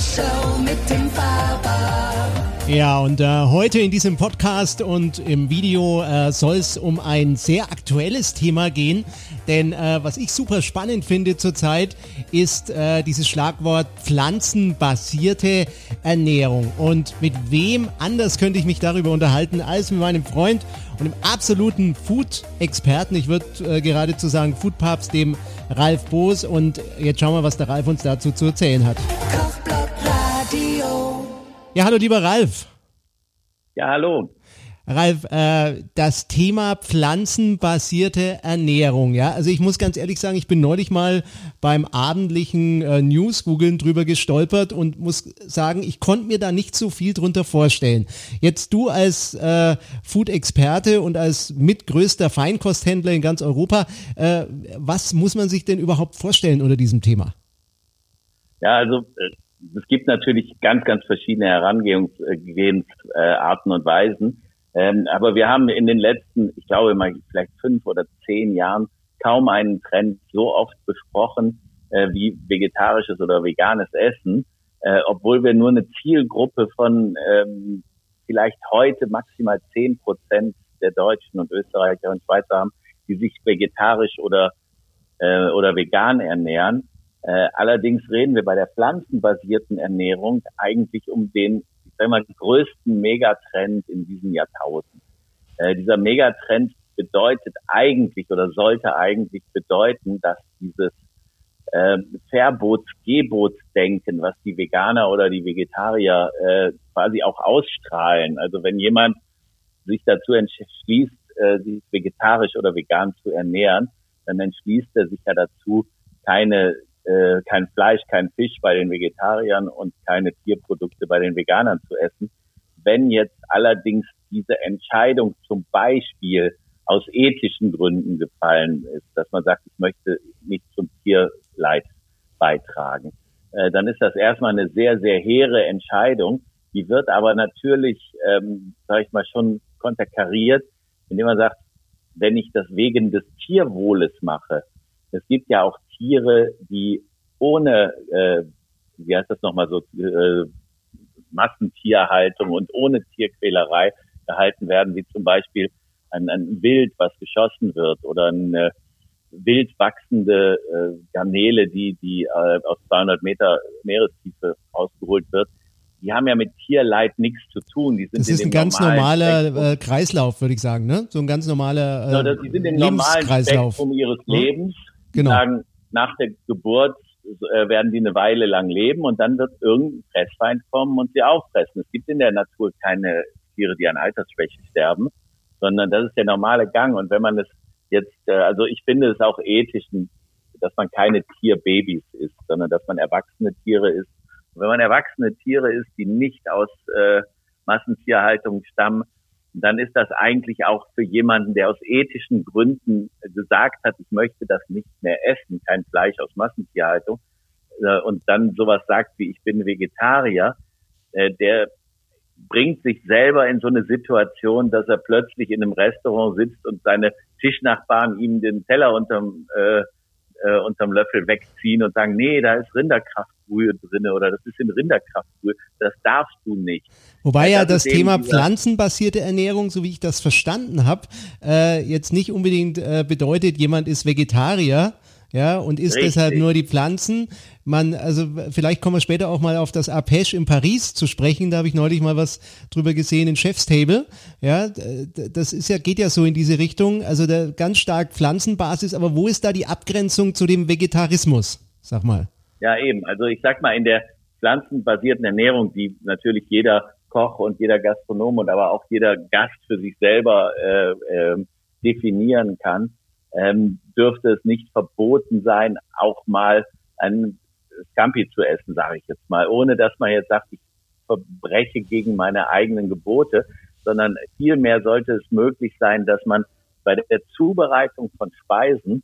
Show mit dem Faber. Ja, und äh, heute in diesem Podcast und im Video äh, soll es um ein sehr aktuelles Thema gehen. Denn äh, was ich super spannend finde zurzeit, ist äh, dieses Schlagwort pflanzenbasierte Ernährung. Und mit wem anders könnte ich mich darüber unterhalten als mit meinem Freund und dem absoluten Food-Experten, ich würde äh, geradezu sagen Food-Papst, dem Ralf Boos. Und jetzt schauen wir, was der Ralf uns dazu zu erzählen hat. Kochblock. Ja, hallo lieber Ralf. Ja, hallo. Ralf, äh, das Thema pflanzenbasierte Ernährung, ja. Also ich muss ganz ehrlich sagen, ich bin neulich mal beim abendlichen äh, News-Googeln drüber gestolpert und muss sagen, ich konnte mir da nicht so viel drunter vorstellen. Jetzt du als äh, Food-Experte und als mitgrößter Feinkosthändler in ganz Europa, äh, was muss man sich denn überhaupt vorstellen unter diesem Thema? Ja, also äh, es gibt natürlich ganz, ganz verschiedene Herangehensarten und Weisen. Ähm, aber wir haben in den letzten, ich glaube mal vielleicht fünf oder zehn Jahren kaum einen Trend so oft besprochen äh, wie vegetarisches oder veganes Essen, äh, obwohl wir nur eine Zielgruppe von ähm, vielleicht heute maximal zehn Prozent der Deutschen und Österreicher und Schweizer haben, die sich vegetarisch oder äh, oder vegan ernähren. Äh, allerdings reden wir bei der pflanzenbasierten Ernährung eigentlich um den sagen wir mal, größten Megatrend in diesem Jahrtausend. Äh, dieser Megatrend bedeutet eigentlich oder sollte eigentlich bedeuten, dass dieses äh, Verbots-Gebotsdenken, was die Veganer oder die Vegetarier äh, quasi auch ausstrahlen. Also wenn jemand sich dazu entschließt, äh, sich vegetarisch oder vegan zu ernähren, dann entschließt er sich ja dazu, keine äh, kein Fleisch, kein Fisch bei den Vegetariern und keine Tierprodukte bei den Veganern zu essen. Wenn jetzt allerdings diese Entscheidung zum Beispiel aus ethischen Gründen gefallen ist, dass man sagt, ich möchte nicht zum Tierleid beitragen, äh, dann ist das erstmal eine sehr, sehr hehre Entscheidung. Die wird aber natürlich, ähm, sage ich mal, schon konterkariert, indem man sagt, wenn ich das wegen des Tierwohles mache, es gibt ja auch Tiere, die ohne, äh, wie heißt das nochmal so, äh, Massentierhaltung und ohne Tierquälerei gehalten werden, wie zum Beispiel ein, ein Wild, was geschossen wird oder eine wild wachsende äh, Garnele, die, die äh, aus 200 Meter Meerestiefe ausgeholt wird. Die haben ja mit Tierleid nichts zu tun. Die sind das ist ein ganz normaler äh, Kreislauf, würde ich sagen, ne? So ein ganz normaler äh, ja, die sind im normalen Spektrum ihres Lebens. Genau. sagen, nach der Geburt äh, werden die eine Weile lang leben und dann wird irgendein Fressfeind kommen und sie auffressen. Es gibt in der Natur keine Tiere, die an Altersschwäche sterben, sondern das ist der normale Gang. Und wenn man es jetzt, äh, also ich finde es auch ethisch, dass man keine Tierbabys ist, sondern dass man erwachsene Tiere ist. Und wenn man erwachsene Tiere ist, die nicht aus äh, Massentierhaltung stammen, dann ist das eigentlich auch für jemanden, der aus ethischen Gründen gesagt hat, ich möchte das nicht mehr essen, kein Fleisch aus Massentierhaltung, äh, und dann sowas sagt wie ich bin Vegetarier, äh, der bringt sich selber in so eine Situation, dass er plötzlich in einem Restaurant sitzt und seine Tischnachbarn ihm den Teller unterm, äh, äh, unterm Löffel wegziehen und sagen, nee, da ist Rinderkraft Rinderbrühe drinne oder das ist in Rinderkraftbrühe. Das darfst du nicht. Wobei ja das, das Thema pflanzenbasierte Ernährung, so wie ich das verstanden habe, äh, jetzt nicht unbedingt äh, bedeutet, jemand ist Vegetarier, ja, und isst Richtig. deshalb nur die Pflanzen. Man, also vielleicht kommen wir später auch mal auf das Arpège in Paris zu sprechen. Da habe ich neulich mal was drüber gesehen in Chef's Table. Ja, das ist ja, geht ja so in diese Richtung. Also der ganz stark Pflanzenbasis, aber wo ist da die Abgrenzung zu dem Vegetarismus? Sag mal. Ja, eben. Also ich sag mal, in der pflanzenbasierten Ernährung, die natürlich jeder Koch und jeder Gastronom und aber auch jeder Gast für sich selber äh, äh, definieren kann, ähm, dürfte es nicht verboten sein, auch mal ein Scampi zu essen, sage ich jetzt mal, ohne dass man jetzt sagt, ich verbreche gegen meine eigenen Gebote, sondern vielmehr sollte es möglich sein, dass man bei der Zubereitung von Speisen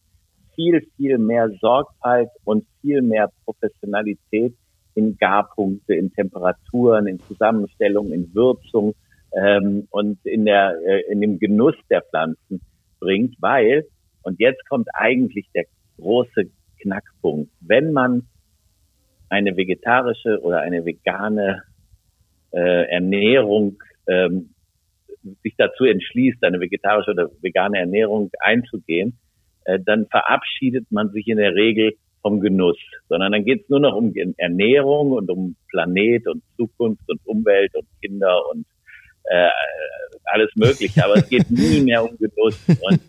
viel, viel mehr Sorgfalt und viel mehr Professionalität in Garpunkte, in Temperaturen, in Zusammenstellung, in Würzung ähm, und in der äh, in dem Genuss der Pflanzen bringt, weil und jetzt kommt eigentlich der große Knackpunkt, wenn man eine vegetarische oder eine vegane äh, Ernährung ähm, sich dazu entschließt, eine vegetarische oder vegane Ernährung einzugehen, äh, dann verabschiedet man sich in der Regel vom Genuss, sondern dann geht es nur noch um Ernährung und um Planet und Zukunft und Umwelt und Kinder und äh, alles Mögliche, aber es geht nie mehr um Genuss. Und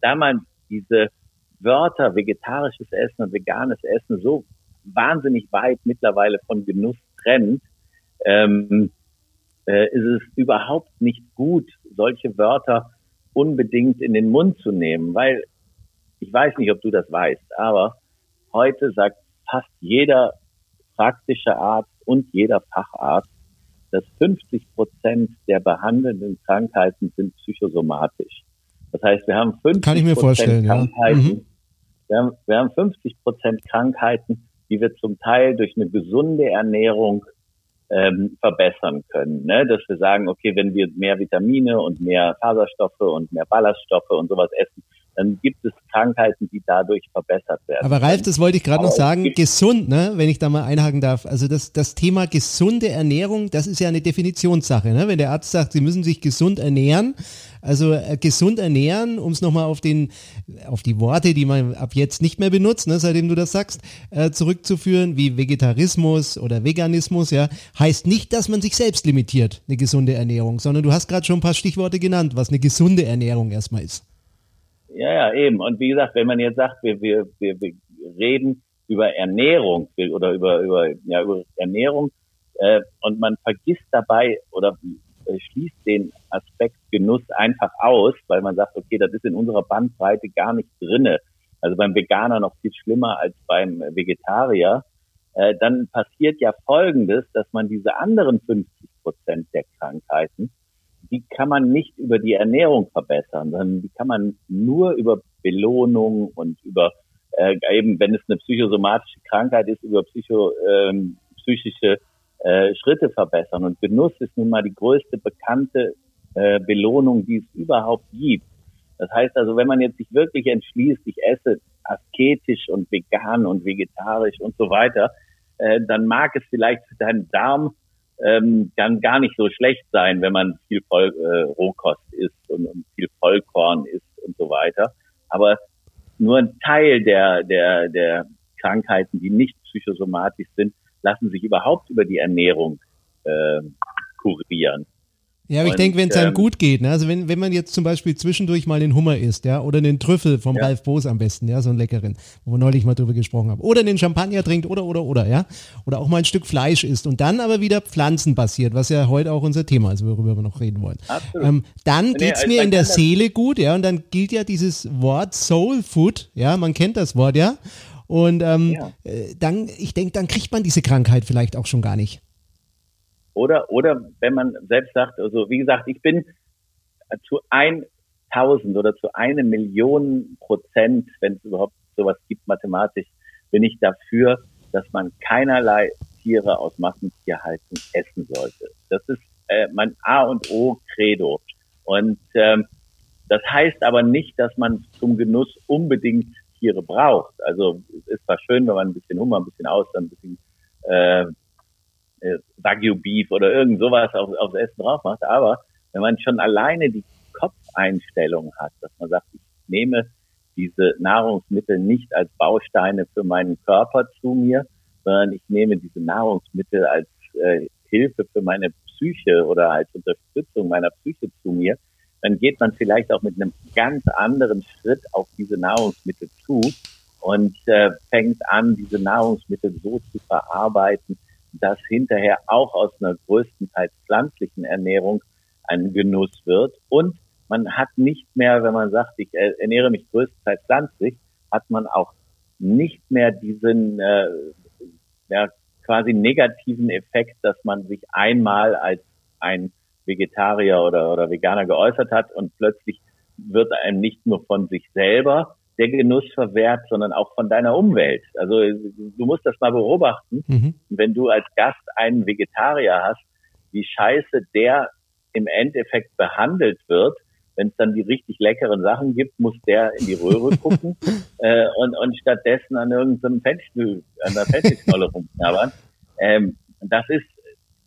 da man diese Wörter vegetarisches Essen und veganes Essen so wahnsinnig weit mittlerweile von Genuss trennt, ähm, äh, ist es überhaupt nicht gut, solche Wörter unbedingt in den Mund zu nehmen, weil ich weiß nicht, ob du das weißt, aber heute sagt fast jeder praktische Arzt und jeder Facharzt, dass 50 Prozent der behandelnden Krankheiten sind psychosomatisch. Das heißt, wir haben 50 Kann ich mir vorstellen, Krankheiten, ja. mhm. wir, haben, wir haben 50 Prozent Krankheiten, die wir zum Teil durch eine gesunde Ernährung ähm, verbessern können. Ne? Dass wir sagen, okay, wenn wir mehr Vitamine und mehr Faserstoffe und mehr Ballaststoffe und sowas essen, dann gibt es Krankheiten, die dadurch verbessert werden. Aber Ralf, das wollte ich gerade noch sagen, gesund, ne, wenn ich da mal einhaken darf. Also das, das Thema gesunde Ernährung, das ist ja eine Definitionssache. Ne? Wenn der Arzt sagt, Sie müssen sich gesund ernähren, also äh, gesund ernähren, um es nochmal auf den, auf die Worte, die man ab jetzt nicht mehr benutzt, ne, seitdem du das sagst, äh, zurückzuführen, wie Vegetarismus oder Veganismus, ja, heißt nicht, dass man sich selbst limitiert, eine gesunde Ernährung, sondern du hast gerade schon ein paar Stichworte genannt, was eine gesunde Ernährung erstmal ist. Ja, ja, eben. Und wie gesagt, wenn man jetzt sagt, wir, wir, wir, wir reden über Ernährung oder über, über, ja, über Ernährung äh, und man vergisst dabei oder äh, schließt den Aspekt Genuss einfach aus, weil man sagt, okay, das ist in unserer Bandbreite gar nicht drinne. Also beim Veganer noch viel schlimmer als beim Vegetarier. Äh, dann passiert ja Folgendes, dass man diese anderen 50 Prozent der Krankheiten die kann man nicht über die Ernährung verbessern, sondern die kann man nur über Belohnung und über äh, eben, wenn es eine psychosomatische Krankheit ist, über psycho, ähm, psychische äh, Schritte verbessern. Und Genuss ist nun mal die größte bekannte äh, Belohnung, die es überhaupt gibt. Das heißt also, wenn man jetzt sich wirklich entschließt, ich esse asketisch und vegan und vegetarisch und so weiter, äh, dann mag es vielleicht für deinen Darm ähm, kann gar nicht so schlecht sein, wenn man viel Voll, äh, Rohkost isst und, und viel Vollkorn isst und so weiter. Aber nur ein Teil der, der, der Krankheiten, die nicht psychosomatisch sind, lassen sich überhaupt über die Ernährung äh, kurieren. Ja, aber ich denke, wenn es einem ähm, gut geht, ne? also wenn, wenn man jetzt zum Beispiel zwischendurch mal den Hummer isst, ja, oder den Trüffel vom ja. Ralf Boos am besten, ja, so einen leckeren, wo wir neulich mal drüber gesprochen haben, oder den Champagner trinkt, oder, oder, oder, ja, oder auch mal ein Stück Fleisch isst und dann aber wieder pflanzenbasiert, was ja heute auch unser Thema ist, worüber wir noch reden wollen. Ähm, dann nee, geht's mir in der Seele gut, ja, und dann gilt ja dieses Wort Soul Food, ja, man kennt das Wort, ja, und ähm, ja. Äh, dann, ich denke, dann kriegt man diese Krankheit vielleicht auch schon gar nicht. Oder, oder wenn man selbst sagt, also wie gesagt, ich bin zu 1000 oder zu eine Million Prozent, wenn es überhaupt sowas gibt mathematisch, bin ich dafür, dass man keinerlei Tiere aus Massentierhaltung essen sollte. Das ist äh, mein A und O Credo. Und ähm, das heißt aber nicht, dass man zum Genuss unbedingt Tiere braucht. Also es ist zwar schön, wenn man ein bisschen Hummer, ein bisschen Austern, ein bisschen äh, Wagyu Beef oder irgend sowas auf, aufs Essen drauf macht. Aber wenn man schon alleine die Kopfeinstellung hat, dass man sagt, ich nehme diese Nahrungsmittel nicht als Bausteine für meinen Körper zu mir, sondern ich nehme diese Nahrungsmittel als äh, Hilfe für meine Psyche oder als Unterstützung meiner Psyche zu mir, dann geht man vielleicht auch mit einem ganz anderen Schritt auf diese Nahrungsmittel zu und äh, fängt an, diese Nahrungsmittel so zu verarbeiten, dass hinterher auch aus einer größtenteils pflanzlichen Ernährung ein Genuss wird. Und man hat nicht mehr, wenn man sagt, ich ernähre mich größtenteils pflanzlich, hat man auch nicht mehr diesen äh, ja, quasi negativen Effekt, dass man sich einmal als ein Vegetarier oder, oder Veganer geäußert hat und plötzlich wird einem nicht nur von sich selber der Genuss verwehrt, sondern auch von deiner Umwelt. Also du musst das mal beobachten. Mhm. Wenn du als Gast einen Vegetarier hast, wie scheiße der im Endeffekt behandelt wird, wenn es dann die richtig leckeren Sachen gibt, muss der in die Röhre gucken äh, und, und stattdessen an irgendeinem Fenchel, an der Fenchelknolle rumknabbern. Ähm, das ist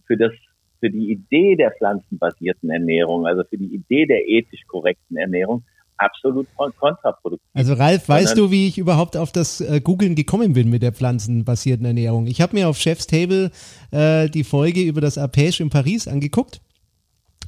für das für die Idee der pflanzenbasierten Ernährung, also für die Idee der ethisch korrekten Ernährung, absolut kontraproduktiv. Also Ralf, weißt du, wie ich überhaupt auf das äh, Googlen gekommen bin mit der pflanzenbasierten Ernährung? Ich habe mir auf Chef's Table äh, die Folge über das Arpège in Paris angeguckt,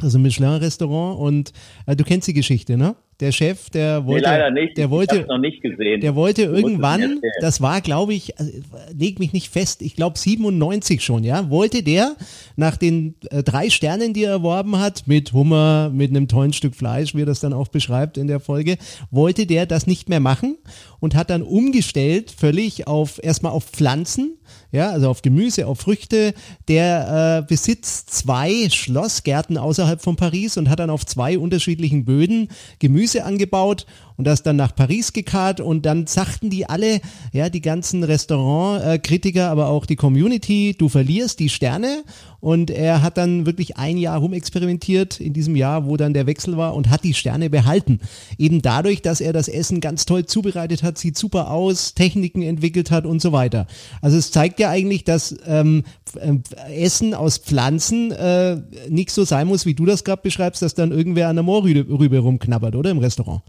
also Michelin-Restaurant und äh, du kennst die Geschichte, ne? Der Chef, der wollte, nee, leider nicht. der wollte, noch nicht gesehen. Der wollte irgendwann, das war, glaube ich, also, leg mich nicht fest, ich glaube 97 schon, ja, wollte der nach den äh, drei Sternen, die er erworben hat, mit Hummer, mit einem tollen Stück Fleisch, wie er das dann auch beschreibt in der Folge, wollte der das nicht mehr machen und hat dann umgestellt völlig auf erstmal auf Pflanzen ja, also auf Gemüse, auf Früchte. Der äh, besitzt zwei Schlossgärten außerhalb von Paris und hat dann auf zwei unterschiedlichen Böden Gemüse angebaut und das dann nach Paris gekarrt und dann sagten die alle, ja, die ganzen Restaurantkritiker, aber auch die Community, du verlierst die Sterne und er hat dann wirklich ein Jahr rumexperimentiert in diesem Jahr, wo dann der Wechsel war und hat die Sterne behalten. Eben dadurch, dass er das Essen ganz toll zubereitet hat, sieht super aus, Techniken entwickelt hat und so weiter. Also es zeigt ja eigentlich, dass ähm, äh, Essen aus Pflanzen äh, nicht so sein muss, wie du das gerade beschreibst, dass dann irgendwer an der Moorrübe rumknabbert, oder im Restaurant?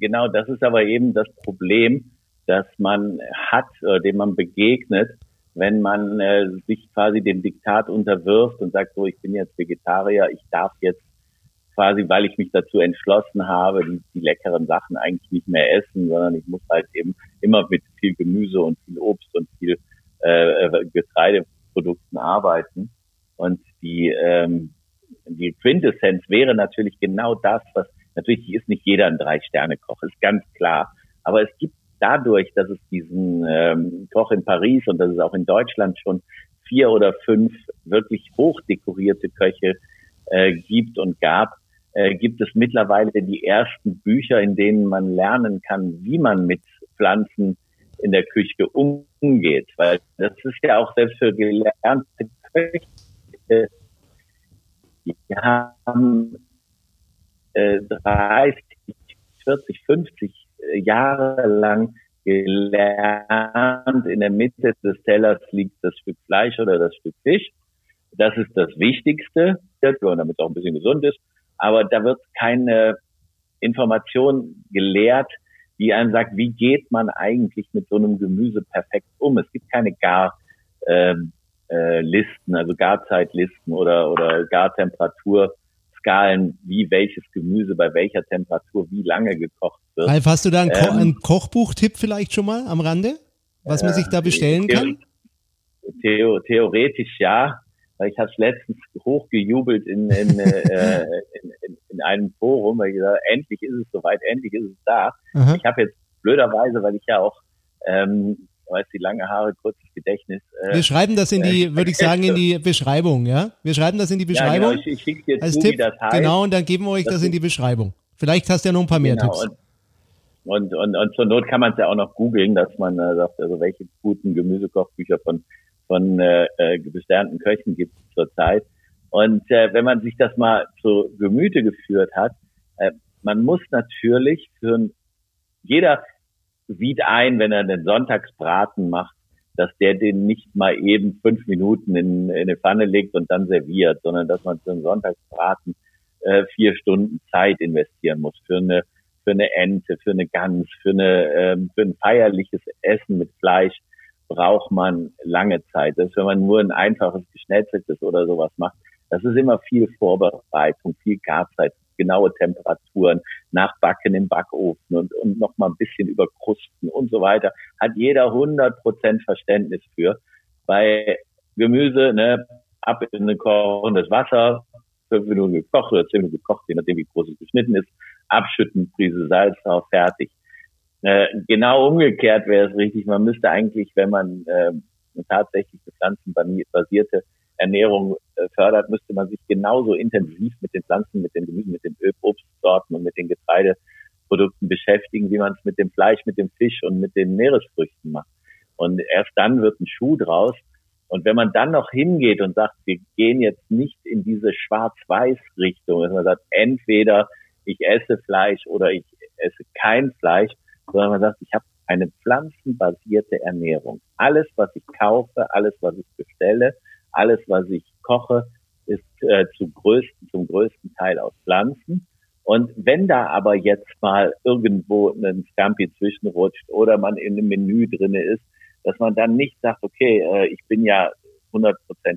Genau, das ist aber eben das Problem, dass man hat, äh, dem man begegnet, wenn man äh, sich quasi dem Diktat unterwirft und sagt, so, ich bin jetzt Vegetarier, ich darf jetzt quasi, weil ich mich dazu entschlossen habe, die, die leckeren Sachen eigentlich nicht mehr essen, sondern ich muss halt eben immer mit viel Gemüse und viel Obst und viel äh, Getreideprodukten arbeiten. Und die, ähm, die Quintessenz wäre natürlich genau das, was natürlich ist nicht jeder ein Drei-Sterne-Koch, ist ganz klar. Aber es gibt dadurch, dass es diesen ähm, Koch in Paris und dass es auch in Deutschland schon vier oder fünf wirklich hochdekorierte Köche äh, gibt und gab, äh, gibt es mittlerweile die ersten Bücher, in denen man lernen kann, wie man mit Pflanzen in der Küche umgeht. Weil das ist ja auch selbst für gelernte Köche, die haben äh, 30, 40, 50 Jahre lang gelernt, in der Mitte des Tellers liegt das Stück Fleisch oder das Stück Fisch. Das ist das Wichtigste, damit es auch ein bisschen gesund ist. Aber da wird keine Information gelehrt, die einem sagt, wie geht man eigentlich mit so einem Gemüse perfekt um. Es gibt keine Gar, ähm, äh, also Garzeitlisten oder, oder Gartemperatur Skalen, wie welches Gemüse bei welcher Temperatur wie lange gekocht wird. Ralf, hast du da einen, Ko ähm, einen Kochbuchtipp vielleicht schon mal am Rande, was man sich da bestellen kann? Theo, theoretisch ja, weil ich habe es letztens hochgejubelt in, in, äh, in, in, in, einem Forum, weil ich gesagt endlich ist es soweit, endlich ist es da. Aha. Ich habe jetzt blöderweise, weil ich ja auch ähm, weiß die lange Haare, kurzes Gedächtnis. Äh, wir schreiben das in die, äh, würde ich sagen, in die Beschreibung, ja? Wir schreiben das in die Beschreibung. Ja, genau, ich, ich dir als zu, Tipp. Genau, und dann geben wir euch das, das in die Beschreibung. Vielleicht hast du ja noch ein paar mehr genau, Tipps. Und, und, und, und zur Not kann man es ja auch noch googeln, dass man äh, sagt, also welche guten Gemüsekochbücher von, von äh, äh, besternten Köchen gibt es zurzeit. Und äh, wenn man sich das mal zu Gemüte geführt hat, äh, man muss natürlich für jeder, sieht ein, wenn er den Sonntagsbraten macht, dass der den nicht mal eben fünf Minuten in, in eine Pfanne legt und dann serviert, sondern dass man für einen Sonntagsbraten äh, vier Stunden Zeit investieren muss für eine für eine Ente, für eine Gans, für eine ähm, für ein feierliches Essen mit Fleisch braucht man lange Zeit. Das ist, wenn man nur ein einfaches geschnetzeltes oder sowas macht, das ist immer viel Vorbereitung, viel Garzeit, genaue Temperaturen, nachbacken im Backofen und, und noch mal ein bisschen überkrusten und so weiter. Hat jeder 100 Prozent Verständnis für. Bei Gemüse, ne, ab in ein kochendes Wasser, fünf Minuten gekocht oder zehn Minuten gekocht, je nachdem wie groß es geschnitten ist, abschütten, Prise Salz drauf, fertig. Äh, genau umgekehrt wäre es richtig. Man müsste eigentlich, wenn man äh, tatsächlich pflanzenbasierte Ernährung äh, fördert, müsste man sich genauso intensiv mit den Pflanzen, mit den Gemüsen, mit den Obstsorten und mit den Getreideprodukten beschäftigen, wie man es mit dem Fleisch, mit dem Fisch und mit den Meeresfrüchten macht. Und erst dann wird ein Schuh draus. Und wenn man dann noch hingeht und sagt, wir gehen jetzt nicht in diese Schwarz-Weiß-Richtung, dass man sagt, entweder ich esse Fleisch oder ich esse kein Fleisch, sondern man sagt, ich habe eine pflanzenbasierte Ernährung. Alles, was ich kaufe, alles, was ich bestelle, alles, was ich koche, ist äh, zu größten, zum größten Teil aus Pflanzen. Und wenn da aber jetzt mal irgendwo ein Scampi zwischenrutscht oder man in einem Menü drinne ist, dass man dann nicht sagt, okay, äh, ich bin ja 100%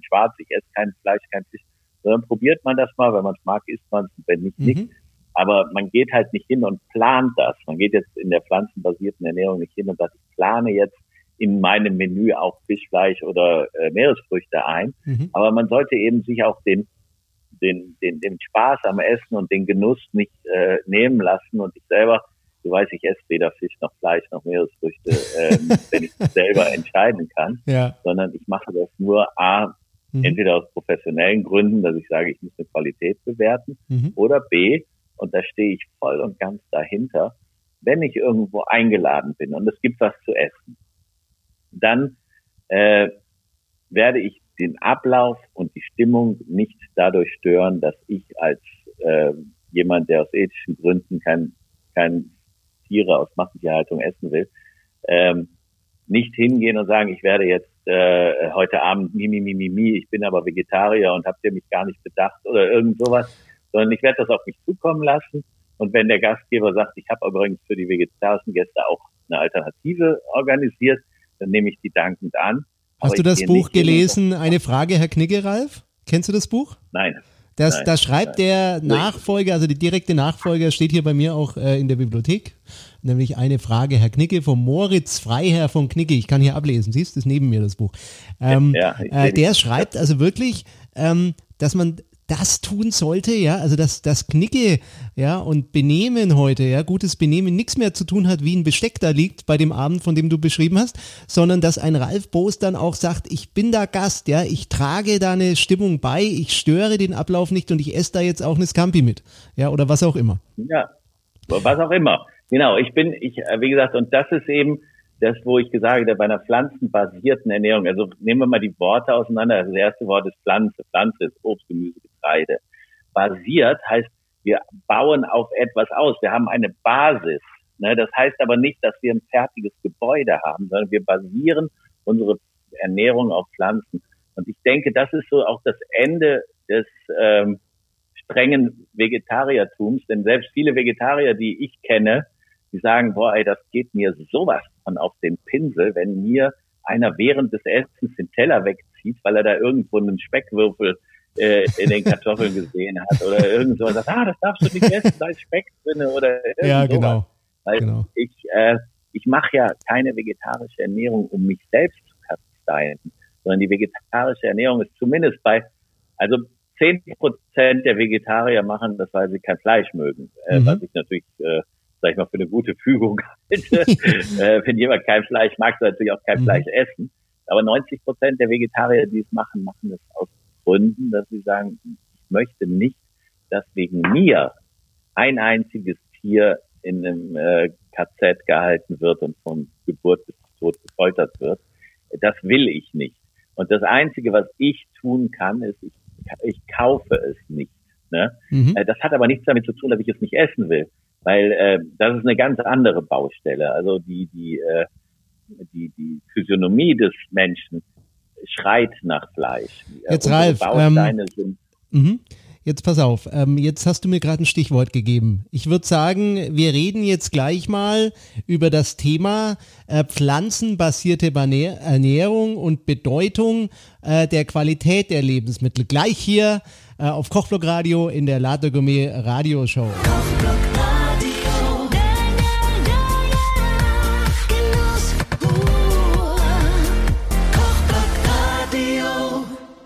schwarz, ich esse kein Fleisch, kein Fisch, sondern probiert man das mal, wenn man es mag, isst man es, wenn nicht, mhm. nicht. Aber man geht halt nicht hin und plant das. Man geht jetzt in der pflanzenbasierten Ernährung nicht hin und sagt, ich plane jetzt in meinem Menü auch Fischfleisch oder äh, Meeresfrüchte ein. Mhm. Aber man sollte eben sich auch den, den, den, den Spaß am Essen und den Genuss nicht äh, nehmen lassen. Und ich selber, du weißt, ich esse weder Fisch noch Fleisch noch Meeresfrüchte, ähm, wenn ich selber entscheiden kann, ja. sondern ich mache das nur A, mhm. entweder aus professionellen Gründen, dass ich sage, ich muss eine Qualität bewerten, mhm. oder B, und da stehe ich voll und ganz dahinter, wenn ich irgendwo eingeladen bin und es gibt was zu essen, dann äh, werde ich den Ablauf und die Stimmung nicht dadurch stören, dass ich als äh, jemand, der aus ethischen Gründen kein, kein Tiere aus Massentierhaltung essen will, ähm, nicht hingehen und sagen, ich werde jetzt äh, heute Abend mi, mi, mi, mi, mi, ich bin aber Vegetarier und habt ihr mich gar nicht bedacht oder irgend sowas, sondern ich werde das auf mich zukommen lassen. Und wenn der Gastgeber sagt, ich habe übrigens für die vegetarischen Gäste auch eine Alternative organisiert, dann nehme ich die dankend an. Hast du das Buch gelesen? Eine Frage, Herr Knigge, Ralf? Kennst du das Buch? Nein. Das, Nein, da schreibt nein. der Nachfolger, also die direkte Nachfolger, steht hier bei mir auch äh, in der Bibliothek, nämlich eine Frage, Herr Knicke, vom Moritz Freiherr von Knicke. Ich kann hier ablesen, siehst du, ist neben mir das Buch. Ähm, ja, äh, der schreibt also wirklich, ähm, dass man das tun sollte, ja, also dass das Knicke, ja, und Benehmen heute, ja, gutes Benehmen nichts mehr zu tun hat, wie ein Besteck da liegt bei dem Abend, von dem du beschrieben hast, sondern dass ein Ralf Boos dann auch sagt, ich bin da Gast, ja, ich trage da eine Stimmung bei, ich störe den Ablauf nicht und ich esse da jetzt auch eine Scampi mit, ja, oder was auch immer. Ja, was auch immer. Genau, ich bin, ich, wie gesagt, und das ist eben, das, wo ich gesagt habe, bei einer pflanzenbasierten Ernährung, also nehmen wir mal die Worte auseinander. Also das erste Wort ist Pflanze. Pflanze ist Obst, Gemüse, Getreide. Basiert heißt, wir bauen auf etwas aus. Wir haben eine Basis. Ne? Das heißt aber nicht, dass wir ein fertiges Gebäude haben, sondern wir basieren unsere Ernährung auf Pflanzen. Und ich denke, das ist so auch das Ende des ähm, strengen Vegetariertums, denn selbst viele Vegetarier, die ich kenne, die sagen, boah, ey, das geht mir sowas von auf den Pinsel, wenn mir einer während des Essens den Teller wegzieht, weil er da irgendwo einen Speckwürfel äh, in den Kartoffeln gesehen hat oder irgendwas sagt, ah, das darfst du nicht essen, da ist Speck drin oder irgendwas. Ja, genau. Weil genau. ich, äh, ich mache ja keine vegetarische Ernährung, um mich selbst zu kasteien, sondern die vegetarische Ernährung ist zumindest bei, also zehn Prozent der Vegetarier machen das, weil sie kein Fleisch mögen, äh, mhm. was ich natürlich äh, sag ich mal, für eine gute Fügung halte. äh, wenn jemand kein Fleisch mag, soll natürlich auch kein mhm. Fleisch essen. Aber 90 Prozent der Vegetarier, die es machen, machen es aus Gründen, dass sie sagen, ich möchte nicht, dass wegen mir ein einziges Tier in einem äh, KZ gehalten wird und von Geburt bis Tod gefoltert wird. Das will ich nicht. Und das Einzige, was ich tun kann, ist, ich, ich kaufe es nicht. Ne? Mhm. Äh, das hat aber nichts damit zu tun, dass ich es nicht essen will weil äh, das ist eine ganz andere Baustelle. Also die die äh, die die Physiognomie des Menschen schreit nach Fleisch. Jetzt Unsere Ralf, ähm, sind mhm. Jetzt pass auf, ähm, jetzt hast du mir gerade ein Stichwort gegeben. Ich würde sagen, wir reden jetzt gleich mal über das Thema äh, pflanzenbasierte Ernährung und Bedeutung äh, der Qualität der Lebensmittel. Gleich hier äh, auf Kochblock Radio in der Latte Gourmet Radioshow. Kochblock.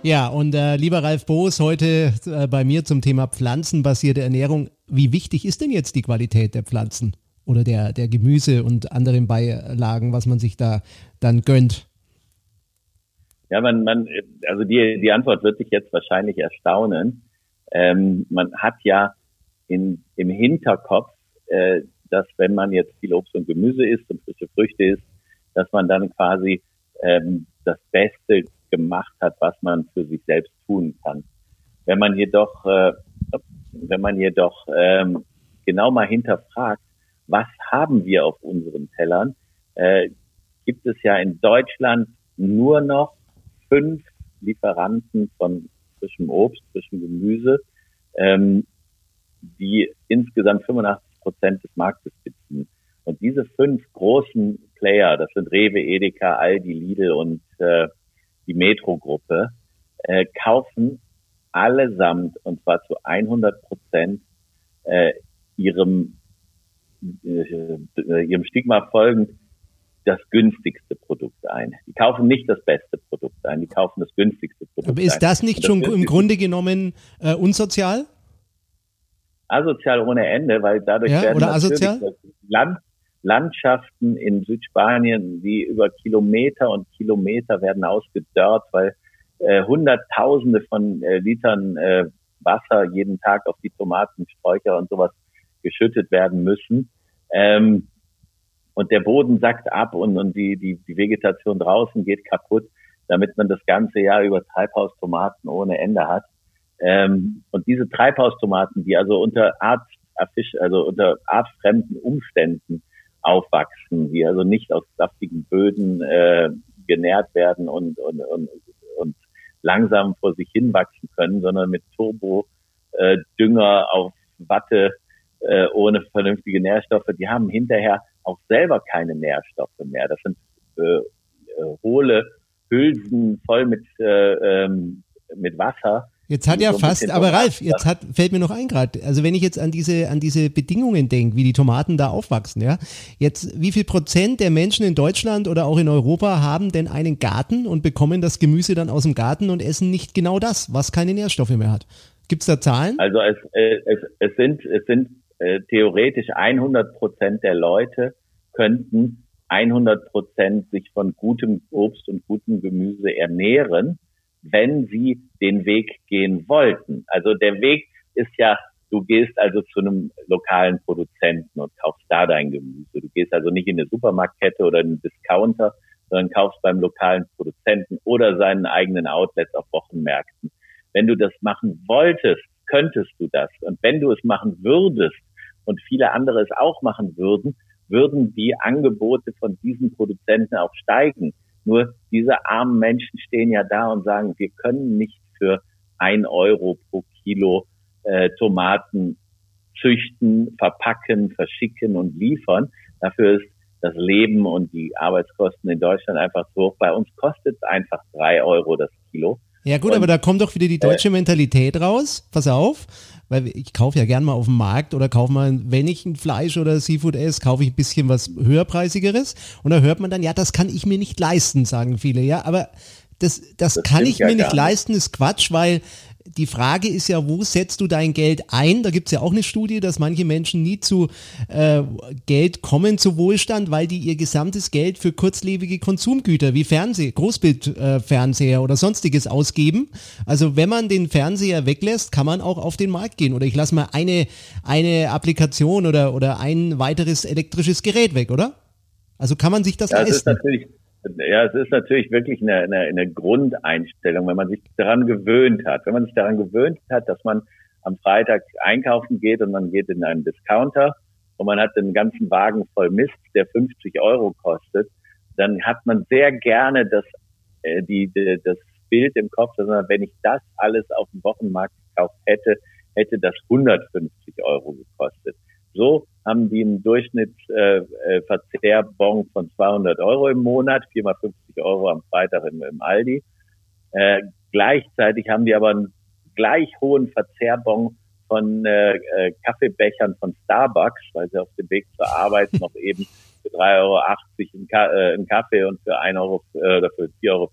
Ja, und äh, lieber Ralf Boos, heute äh, bei mir zum Thema pflanzenbasierte Ernährung. Wie wichtig ist denn jetzt die Qualität der Pflanzen oder der, der Gemüse und anderen Beilagen, was man sich da dann gönnt? Ja, man, man, also die, die Antwort wird sich jetzt wahrscheinlich erstaunen. Ähm, man hat ja in, im Hinterkopf, äh, dass wenn man jetzt viel Obst und Gemüse isst und frische Früchte isst, dass man dann quasi ähm, das Beste gemacht hat, was man für sich selbst tun kann. Wenn man jedoch, äh, wenn man jedoch ähm, genau mal hinterfragt, was haben wir auf unseren Tellern, äh, gibt es ja in Deutschland nur noch fünf Lieferanten von frischem Obst, frischem Gemüse, ähm, die insgesamt 85 Prozent des Marktes beziehen. Und diese fünf großen Player, das sind Rewe, Edeka, Aldi, Lidl und äh, die Metro-Gruppe, äh, kaufen allesamt, und zwar zu 100 Prozent, äh, ihrem, äh, ihrem Stigma folgend das günstigste Produkt ein. Die kaufen nicht das beste Produkt ein, die kaufen das günstigste Produkt ein. Aber ist das nicht das schon im Grunde genommen äh, unsozial? Asozial ohne Ende, weil dadurch ja, werden oder asozial? Land, Landschaften in Südspanien, die über Kilometer und Kilometer werden ausgedörrt, weil äh, Hunderttausende von äh, Litern äh, Wasser jeden Tag auf die Tomatensträucher und sowas geschüttet werden müssen. Ähm, und der Boden sackt ab und, und die, die, die Vegetation draußen geht kaputt, damit man das ganze Jahr über Treibhaustomaten ohne Ende hat. Ähm, und diese Treibhaustomaten, die also unter Art, also unter artfremden Umständen aufwachsen, die also nicht aus saftigen Böden äh, genährt werden und, und, und, und langsam vor sich hin wachsen können, sondern mit Turbo äh, auf Watte äh, ohne vernünftige Nährstoffe, die haben hinterher auch selber keine Nährstoffe mehr. Das sind äh, äh, hohle Hülsen voll mit, äh, ähm, mit Wasser. Jetzt hat ja so fast, aber Ralf, jetzt hat, fällt mir noch ein gerade, also wenn ich jetzt an diese, an diese Bedingungen denke, wie die Tomaten da aufwachsen, ja, jetzt, wie viel Prozent der Menschen in Deutschland oder auch in Europa haben denn einen Garten und bekommen das Gemüse dann aus dem Garten und essen nicht genau das, was keine Nährstoffe mehr hat? Gibt es da Zahlen? Also es, äh, es, es sind, es sind äh, theoretisch 100 Prozent der Leute könnten 100 Prozent sich von gutem Obst und gutem Gemüse ernähren, wenn sie den Weg gehen wollten. Also der Weg ist ja, du gehst also zu einem lokalen Produzenten und kaufst da dein Gemüse. Du gehst also nicht in eine Supermarktkette oder einen Discounter, sondern kaufst beim lokalen Produzenten oder seinen eigenen Outlets auf Wochenmärkten. Wenn du das machen wolltest, könntest du das. Und wenn du es machen würdest und viele andere es auch machen würden, würden die Angebote von diesen Produzenten auch steigen. Nur diese armen Menschen stehen ja da und sagen, wir können nicht für ein Euro pro Kilo äh, Tomaten züchten, verpacken, verschicken und liefern. Dafür ist das Leben und die Arbeitskosten in Deutschland einfach so hoch. Bei uns kostet es einfach drei Euro das Kilo. Ja gut, und, aber da kommt doch wieder die deutsche äh, Mentalität raus. Pass auf, weil ich kaufe ja gern mal auf dem Markt oder kaufe mal, wenn ich ein Fleisch oder Seafood esse, kaufe ich ein bisschen was höherpreisigeres. Und da hört man dann, ja, das kann ich mir nicht leisten, sagen viele. Ja, aber das, das, das kann ich mir nicht leisten, ist Quatsch, weil die Frage ist ja, wo setzt du dein Geld ein? Da gibt es ja auch eine Studie, dass manche Menschen nie zu äh, Geld kommen, zu Wohlstand, weil die ihr gesamtes Geld für kurzlebige Konsumgüter wie Fernseh, Großbildfernseher äh, oder sonstiges ausgeben. Also wenn man den Fernseher weglässt, kann man auch auf den Markt gehen. Oder ich lasse mal eine, eine Applikation oder, oder ein weiteres elektrisches Gerät weg, oder? Also kann man sich das ja, leisten? Ja, es ist natürlich wirklich eine, eine, eine Grundeinstellung, wenn man sich daran gewöhnt hat. Wenn man sich daran gewöhnt hat, dass man am Freitag einkaufen geht und man geht in einen Discounter und man hat den ganzen Wagen voll Mist, der 50 Euro kostet, dann hat man sehr gerne das, äh, die, die, das Bild im Kopf, dass man, wenn ich das alles auf dem Wochenmarkt gekauft hätte, hätte das 150 Euro gekostet. So haben die einen Durchschnittsverzehr-Bon äh, von 200 Euro im Monat, viermal 50 Euro am Freitag im, im Aldi. Äh, gleichzeitig haben die aber einen gleich hohen Verzehrbon von äh, äh, Kaffeebechern von Starbucks, weil sie auf dem Weg zur Arbeit noch eben für 3,80 Euro einen, Ka äh, einen Kaffee und für 1 Euro äh, oder für 4,50 Euro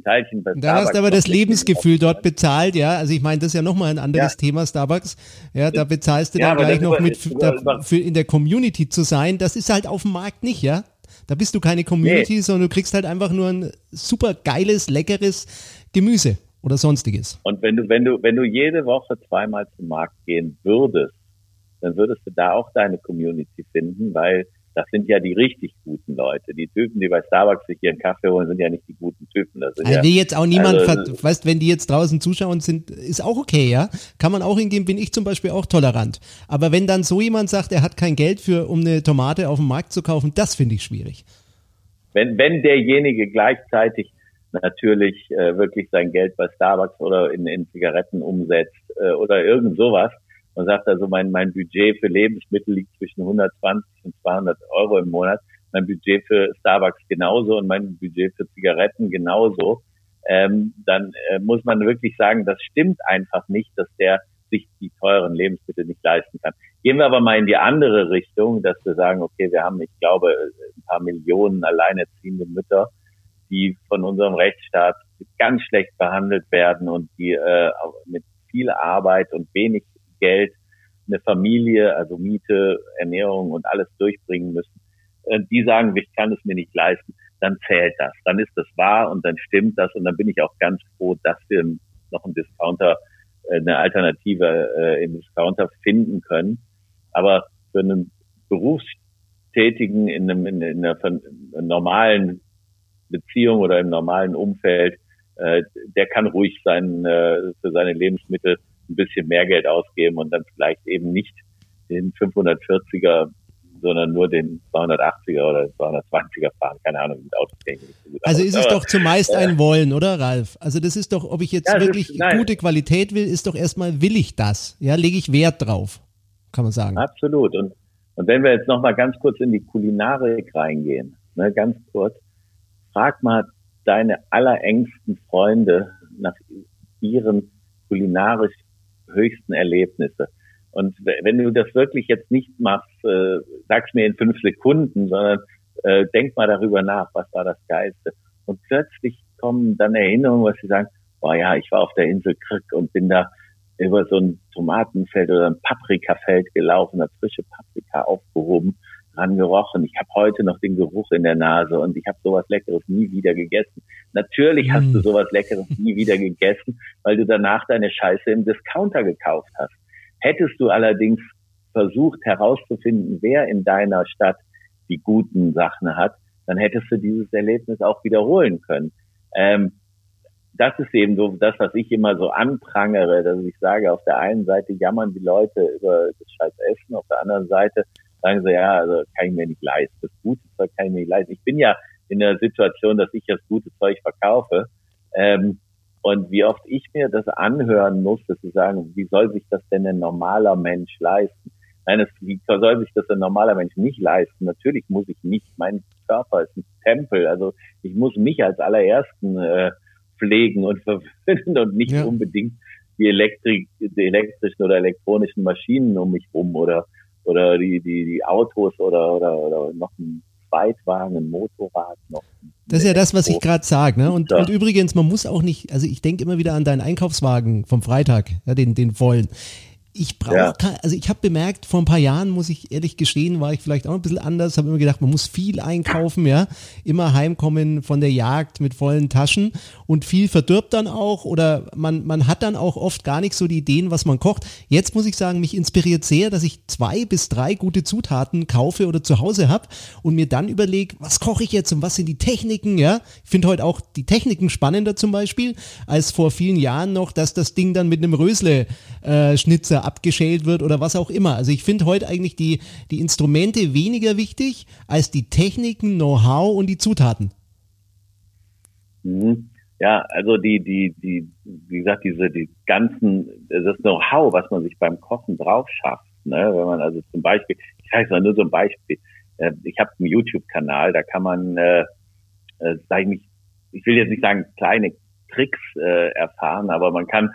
ein Teilchen bei Da hast du aber das Lebensgefühl dort bezahlt, ja. Also ich meine, das ist ja nochmal ein anderes ja. Thema, Starbucks. Ja, da bezahlst du ja, dann gleich noch über, mit über, über, für in der Community zu sein. Das ist halt auf dem Markt nicht, ja. Da bist du keine Community, nee. sondern du kriegst halt einfach nur ein super geiles, leckeres Gemüse oder sonstiges. Und wenn du, wenn du, wenn du jede Woche zweimal zum Markt gehen würdest, dann würdest du da auch deine Community finden, weil das sind ja die richtig guten Leute. Die Typen, die bei Starbucks sich ihren Kaffee holen, sind ja nicht die guten Typen. Das sind also ja, will jetzt auch niemand, also, weißt, wenn die jetzt draußen zuschauen sind, ist auch okay, ja. Kann man auch hingehen, bin ich zum Beispiel auch tolerant. Aber wenn dann so jemand sagt, er hat kein Geld für, um eine Tomate auf dem Markt zu kaufen, das finde ich schwierig. Wenn, wenn derjenige gleichzeitig natürlich äh, wirklich sein Geld bei Starbucks oder in, in Zigaretten umsetzt äh, oder irgend sowas, man sagt also, mein, mein Budget für Lebensmittel liegt zwischen 120 und 200 Euro im Monat. Mein Budget für Starbucks genauso und mein Budget für Zigaretten genauso. Ähm, dann äh, muss man wirklich sagen, das stimmt einfach nicht, dass der sich die teuren Lebensmittel nicht leisten kann. Gehen wir aber mal in die andere Richtung, dass wir sagen, okay, wir haben, ich glaube, ein paar Millionen alleinerziehende Mütter, die von unserem Rechtsstaat ganz schlecht behandelt werden und die äh, mit viel Arbeit und wenig Geld eine Familie, also Miete, Ernährung und alles durchbringen müssen, äh, die sagen, ich kann es mir nicht leisten, dann zählt das. Dann ist das wahr und dann stimmt das und dann bin ich auch ganz froh, dass wir noch einen Discounter, äh, eine Alternative äh, im Discounter finden können. Aber für einen Berufstätigen in, einem, in, einer, in einer normalen Beziehung oder im normalen Umfeld, der kann ruhig sein für seine Lebensmittel ein bisschen mehr Geld ausgeben und dann vielleicht eben nicht den 540er, sondern nur den 280er oder 220er fahren. Keine Ahnung, mit Autos kenne so Also ist es doch zumeist ein Wollen, oder Ralf? Also das ist doch, ob ich jetzt ja, wirklich ist, gute Qualität will, ist doch erstmal, will ich das? Ja, lege ich Wert drauf, kann man sagen. Absolut. Und, und wenn wir jetzt nochmal ganz kurz in die Kulinarik reingehen, ne, ganz kurz, frag mal deine allerengsten Freunde nach ihren kulinarisch höchsten Erlebnisse. Und wenn du das wirklich jetzt nicht machst, äh, sag's mir in fünf Sekunden, sondern äh, denk mal darüber nach, was war das Geilste. Und plötzlich kommen dann Erinnerungen, was sie sagen, boah ja, ich war auf der Insel Krück und bin da über so ein Tomatenfeld oder ein Paprikafeld gelaufen, hat frische Paprika aufgehoben dran gerochen. Ich habe heute noch den Geruch in der Nase und ich habe sowas Leckeres nie wieder gegessen. Natürlich hast mm. du sowas Leckeres nie wieder gegessen, weil du danach deine Scheiße im Discounter gekauft hast. Hättest du allerdings versucht herauszufinden, wer in deiner Stadt die guten Sachen hat, dann hättest du dieses Erlebnis auch wiederholen können. Ähm, das ist eben so das, was ich immer so anprangere, dass ich sage, auf der einen Seite jammern die Leute über das scheiß Essen, auf der anderen Seite sagen sie, ja, also kann ich mir nicht leisten. Das gute Zeug kann ich mir nicht leisten. Ich bin ja in der Situation, dass ich das gute Zeug verkaufe. Ähm, und wie oft ich mir das anhören muss, dass sie sagen, wie soll sich das denn ein normaler Mensch leisten? Nein, es, wie soll sich das ein normaler Mensch nicht leisten? Natürlich muss ich nicht, mein Körper ist ein Tempel, also ich muss mich als allerersten äh, pflegen und verwöhnen und nicht ja. unbedingt die, Elektrik, die elektrischen oder elektronischen Maschinen um mich rum oder oder die, die, die Autos oder, oder, oder noch ein Zweitwagen, ein Motorrad noch. Das ist ja das, was ich gerade sage. Ne? Und, ja. und übrigens, man muss auch nicht, also ich denke immer wieder an deinen Einkaufswagen vom Freitag, ja, den, den vollen ich brauche, ja. also ich habe bemerkt, vor ein paar Jahren, muss ich ehrlich gestehen, war ich vielleicht auch ein bisschen anders, habe immer gedacht, man muss viel einkaufen, ja, immer heimkommen von der Jagd mit vollen Taschen und viel verdirbt dann auch oder man, man hat dann auch oft gar nicht so die Ideen, was man kocht. Jetzt muss ich sagen, mich inspiriert sehr, dass ich zwei bis drei gute Zutaten kaufe oder zu Hause habe und mir dann überlege, was koche ich jetzt und was sind die Techniken, ja. Ich finde heute auch die Techniken spannender zum Beispiel, als vor vielen Jahren noch, dass das Ding dann mit einem Rösle-Schnitzer äh, abgeschält wird oder was auch immer. Also ich finde heute eigentlich die, die Instrumente weniger wichtig als die Techniken, Know-how und die Zutaten. Mhm. Ja, also die, die, die, wie gesagt, diese, die ganzen, das Know-how, was man sich beim Kochen drauf schafft, ne, wenn man also zum Beispiel, ich sage mal nur so ein Beispiel, äh, ich habe einen YouTube-Kanal, da kann man, äh, äh, sag ich nicht, ich will jetzt nicht sagen kleine Tricks äh, erfahren, aber man kann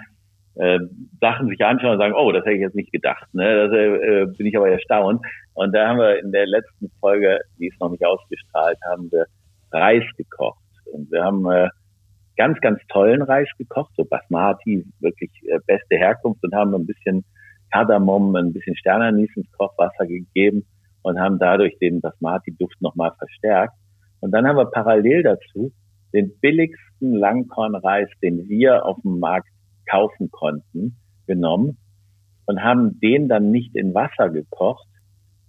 äh, Sachen sich anschauen und sagen, oh, das hätte ich jetzt nicht gedacht. Ne? Das äh, bin ich aber erstaunt. Und da haben wir in der letzten Folge, die ist noch nicht ausgestrahlt, haben wir Reis gekocht. Und wir haben äh, ganz, ganz tollen Reis gekocht, so Basmati, wirklich äh, beste Herkunft und haben ein bisschen Kardamom, ein bisschen Sternanis ins Kochwasser gegeben und haben dadurch den Basmati-Duft nochmal verstärkt. Und dann haben wir parallel dazu den billigsten Langkornreis, den wir auf dem Markt kaufen konnten, genommen und haben den dann nicht in Wasser gekocht,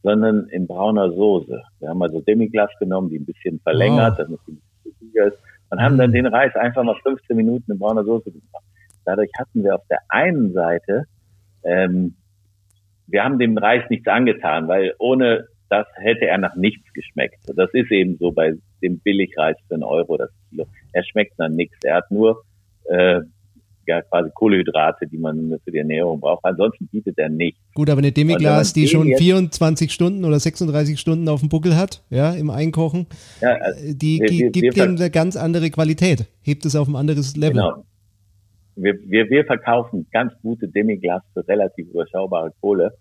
sondern in brauner Soße. Wir haben also Demiglas genommen, die ein bisschen verlängert, oh. damit die flüssiger ist, und haben dann mhm. den Reis einfach mal 15 Minuten in brauner Soße gemacht. Dadurch hatten wir auf der einen Seite, ähm, wir haben dem Reis nichts angetan, weil ohne das hätte er nach nichts geschmeckt. Das ist eben so bei dem Billigreis für einen Euro das Kilo. Er schmeckt nach nichts. Er hat nur äh, ja quasi Kohlenhydrate, die man für die Ernährung braucht. Ansonsten bietet er nichts. Gut, aber eine Demiglas, die schon 24 Stunden oder 36 Stunden auf dem Buckel hat, ja, im Einkochen, ja, also die wir, wir, gibt dem eine ganz andere Qualität, hebt es auf ein anderes Level. Genau. Wir, wir, wir verkaufen ganz gute Demiglas für relativ überschaubare Kohle.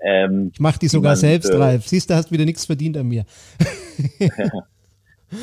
Ähm, ich mache die sogar selbst, Ralf. Siehst du, hast wieder nichts verdient an mir.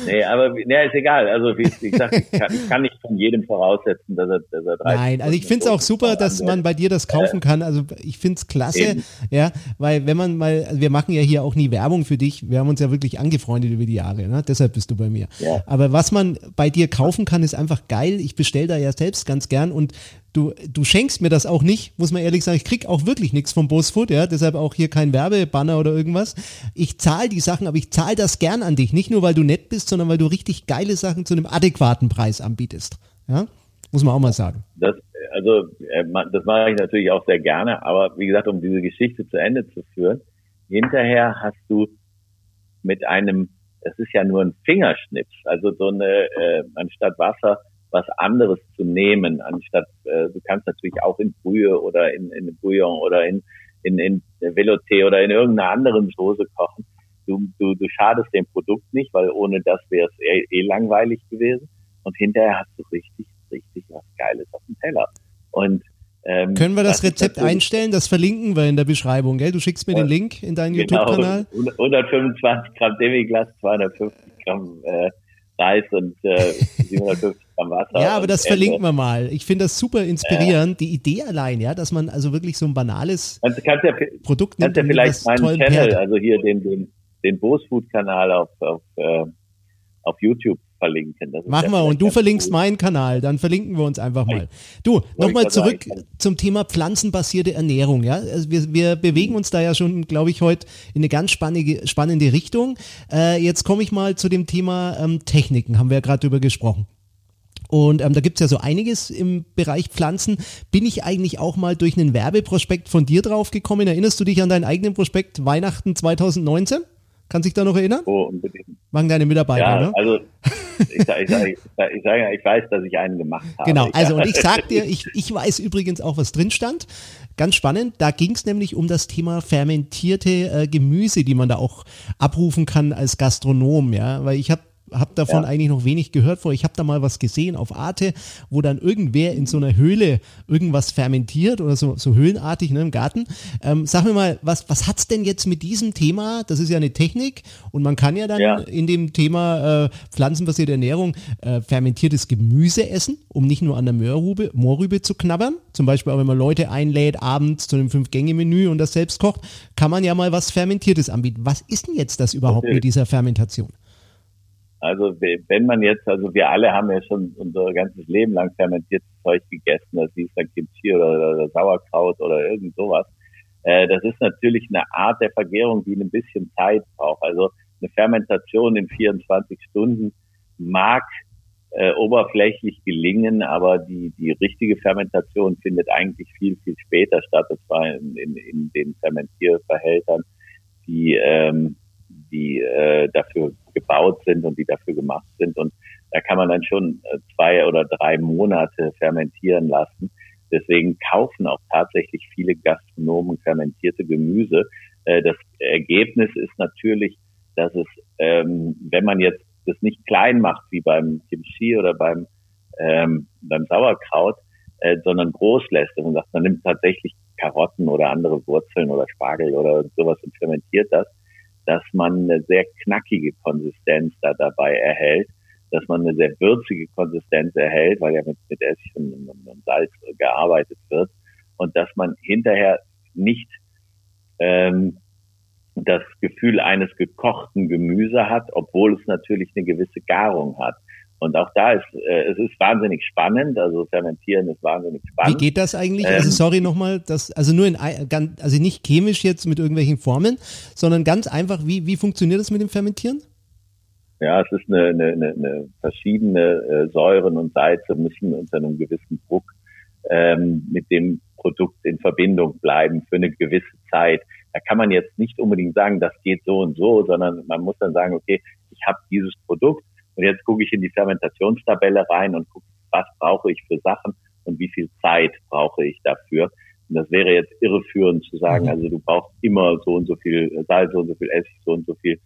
Nee, aber nee, ist egal. Also wie, gesagt, ich kann, ich kann, nicht von jedem voraussetzen, dass er, dass er drei. Nein, also ich finde es auch super, dass man bei dir das kaufen kann. Also ich finde es klasse, Eben. ja, weil wenn man mal, also wir machen ja hier auch nie Werbung für dich. Wir haben uns ja wirklich angefreundet über die Jahre, ne? deshalb bist du bei mir. Ja. Aber was man bei dir kaufen kann, ist einfach geil. Ich bestelle da ja selbst ganz gern und du, du schenkst mir das auch nicht, muss man ehrlich sagen. Ich krieg auch wirklich nichts vom Bosfood, ja, deshalb auch hier kein Werbebanner oder irgendwas. Ich zahle die Sachen, aber ich zahle das gern an dich. Nicht nur, weil du nett bist, sondern weil du richtig geile Sachen zu einem adäquaten Preis anbietest. Ja, muss man auch mal sagen. Das, also, äh, das mache ich natürlich auch sehr gerne, aber wie gesagt, um diese Geschichte zu Ende zu führen, hinterher hast du mit einem, es ist ja nur ein Fingerschnips, also so eine, äh, anstatt Wasser was anderes zu nehmen, anstatt äh, du kannst natürlich auch in Brühe oder in, in Bouillon oder in, in, in Velouté oder in irgendeiner anderen Soße kochen. Du, du, du schadest dem Produkt nicht, weil ohne das wäre es eh, eh langweilig gewesen. Und hinterher hast du richtig, richtig was Geiles auf dem Teller. Und ähm, Können wir das, das Rezept einstellen? Das verlinken wir in der Beschreibung, gell? Du schickst mir den Link in deinen genau, YouTube-Kanal. 125 Gramm Demiglas, 250 Gramm äh, Reis und äh, 750 Gramm Wasser. Ja, aber das verlinken wir mal. Ich finde das super inspirierend. Äh, die Idee allein, ja, dass man also wirklich so ein banales kannst, kannst ja, Produkt nimmt. Kannst ja vielleicht meinen Channel, Pferd. also hier den, den, den Bosfood-Kanal auf, auf, äh, auf YouTube verlinken. Machen wir und du verlinkst gut. meinen Kanal, dann verlinken wir uns einfach mal. Du, nochmal zurück zum Thema pflanzenbasierte Ernährung. Ja? Also wir, wir bewegen uns da ja schon, glaube ich, heute in eine ganz spannende, spannende Richtung. Äh, jetzt komme ich mal zu dem Thema ähm, Techniken, haben wir ja gerade drüber gesprochen. Und ähm, da gibt's ja so einiges im Bereich Pflanzen. Bin ich eigentlich auch mal durch einen Werbeprospekt von dir drauf gekommen? Erinnerst du dich an deinen eigenen Prospekt Weihnachten 2019? Kannst du dich da noch erinnern? Oh, unbedingt. Machen deine Mitarbeiter, ja, ne? Also ich, sage, ich, sag, ich, sag, ich, sag, ich weiß, dass ich einen gemacht habe. Genau, also und ich sag dir, ich, ich weiß übrigens auch, was drin stand. Ganz spannend, da ging es nämlich um das Thema fermentierte äh, Gemüse, die man da auch abrufen kann als Gastronom, ja. Weil ich habe habe davon ja. eigentlich noch wenig gehört vor. Ich habe da mal was gesehen auf Arte, wo dann irgendwer in so einer Höhle irgendwas fermentiert oder so, so höhlenartig ne, im Garten. Ähm, sag mir mal, was, was hat's denn jetzt mit diesem Thema? Das ist ja eine Technik und man kann ja dann ja. in dem Thema äh, pflanzenbasierte Ernährung äh, fermentiertes Gemüse essen, um nicht nur an der Moorrübe, Moorrübe zu knabbern. Zum Beispiel auch wenn man Leute einlädt abends zu einem Fünf-Gänge-Menü und das selbst kocht, kann man ja mal was Fermentiertes anbieten. Was ist denn jetzt das überhaupt okay. mit dieser Fermentation? Also wenn man jetzt, also wir alle haben ja schon unser ganzes Leben lang fermentiertes Zeug gegessen, das hieß dann Kimchi oder, oder Sauerkraut oder irgend sowas. Äh, das ist natürlich eine Art der Vergärung, die ein bisschen Zeit braucht. Also eine Fermentation in 24 Stunden mag äh, oberflächlich gelingen, aber die, die richtige Fermentation findet eigentlich viel, viel später statt. Das war in, in, in den Fermentierverhältern, die ähm, die äh, dafür gebaut sind und die dafür gemacht sind. Und da kann man dann schon äh, zwei oder drei Monate fermentieren lassen. Deswegen kaufen auch tatsächlich viele Gastronomen fermentierte Gemüse. Äh, das Ergebnis ist natürlich, dass es, ähm, wenn man jetzt das nicht klein macht wie beim Kimchi oder beim, ähm, beim Sauerkraut, äh, sondern groß lässt und sagt, man nimmt tatsächlich Karotten oder andere Wurzeln oder Spargel oder sowas und fermentiert das, dass man eine sehr knackige Konsistenz da dabei erhält, dass man eine sehr würzige Konsistenz erhält, weil ja mit, mit Essig und, und Salz gearbeitet wird und dass man hinterher nicht ähm, das Gefühl eines gekochten Gemüse hat, obwohl es natürlich eine gewisse Garung hat. Und auch da ist, äh, es ist wahnsinnig spannend, also fermentieren ist wahnsinnig spannend. Wie geht das eigentlich? Also ähm, also sorry nochmal, das, also nur in, also nicht chemisch jetzt mit irgendwelchen Formeln, sondern ganz einfach, wie, wie funktioniert das mit dem Fermentieren? Ja, es ist eine, eine, eine, eine verschiedene äh, Säuren und Salze müssen unter einem gewissen Druck ähm, mit dem Produkt in Verbindung bleiben für eine gewisse Zeit. Da kann man jetzt nicht unbedingt sagen, das geht so und so, sondern man muss dann sagen, okay, ich habe dieses Produkt und jetzt gucke ich in die Fermentationstabelle rein und gucke, was brauche ich für Sachen und wie viel Zeit brauche ich dafür. Und das wäre jetzt irreführend zu sagen, mhm. also du brauchst immer so und so viel Salz, so und so viel Essig, so und so viel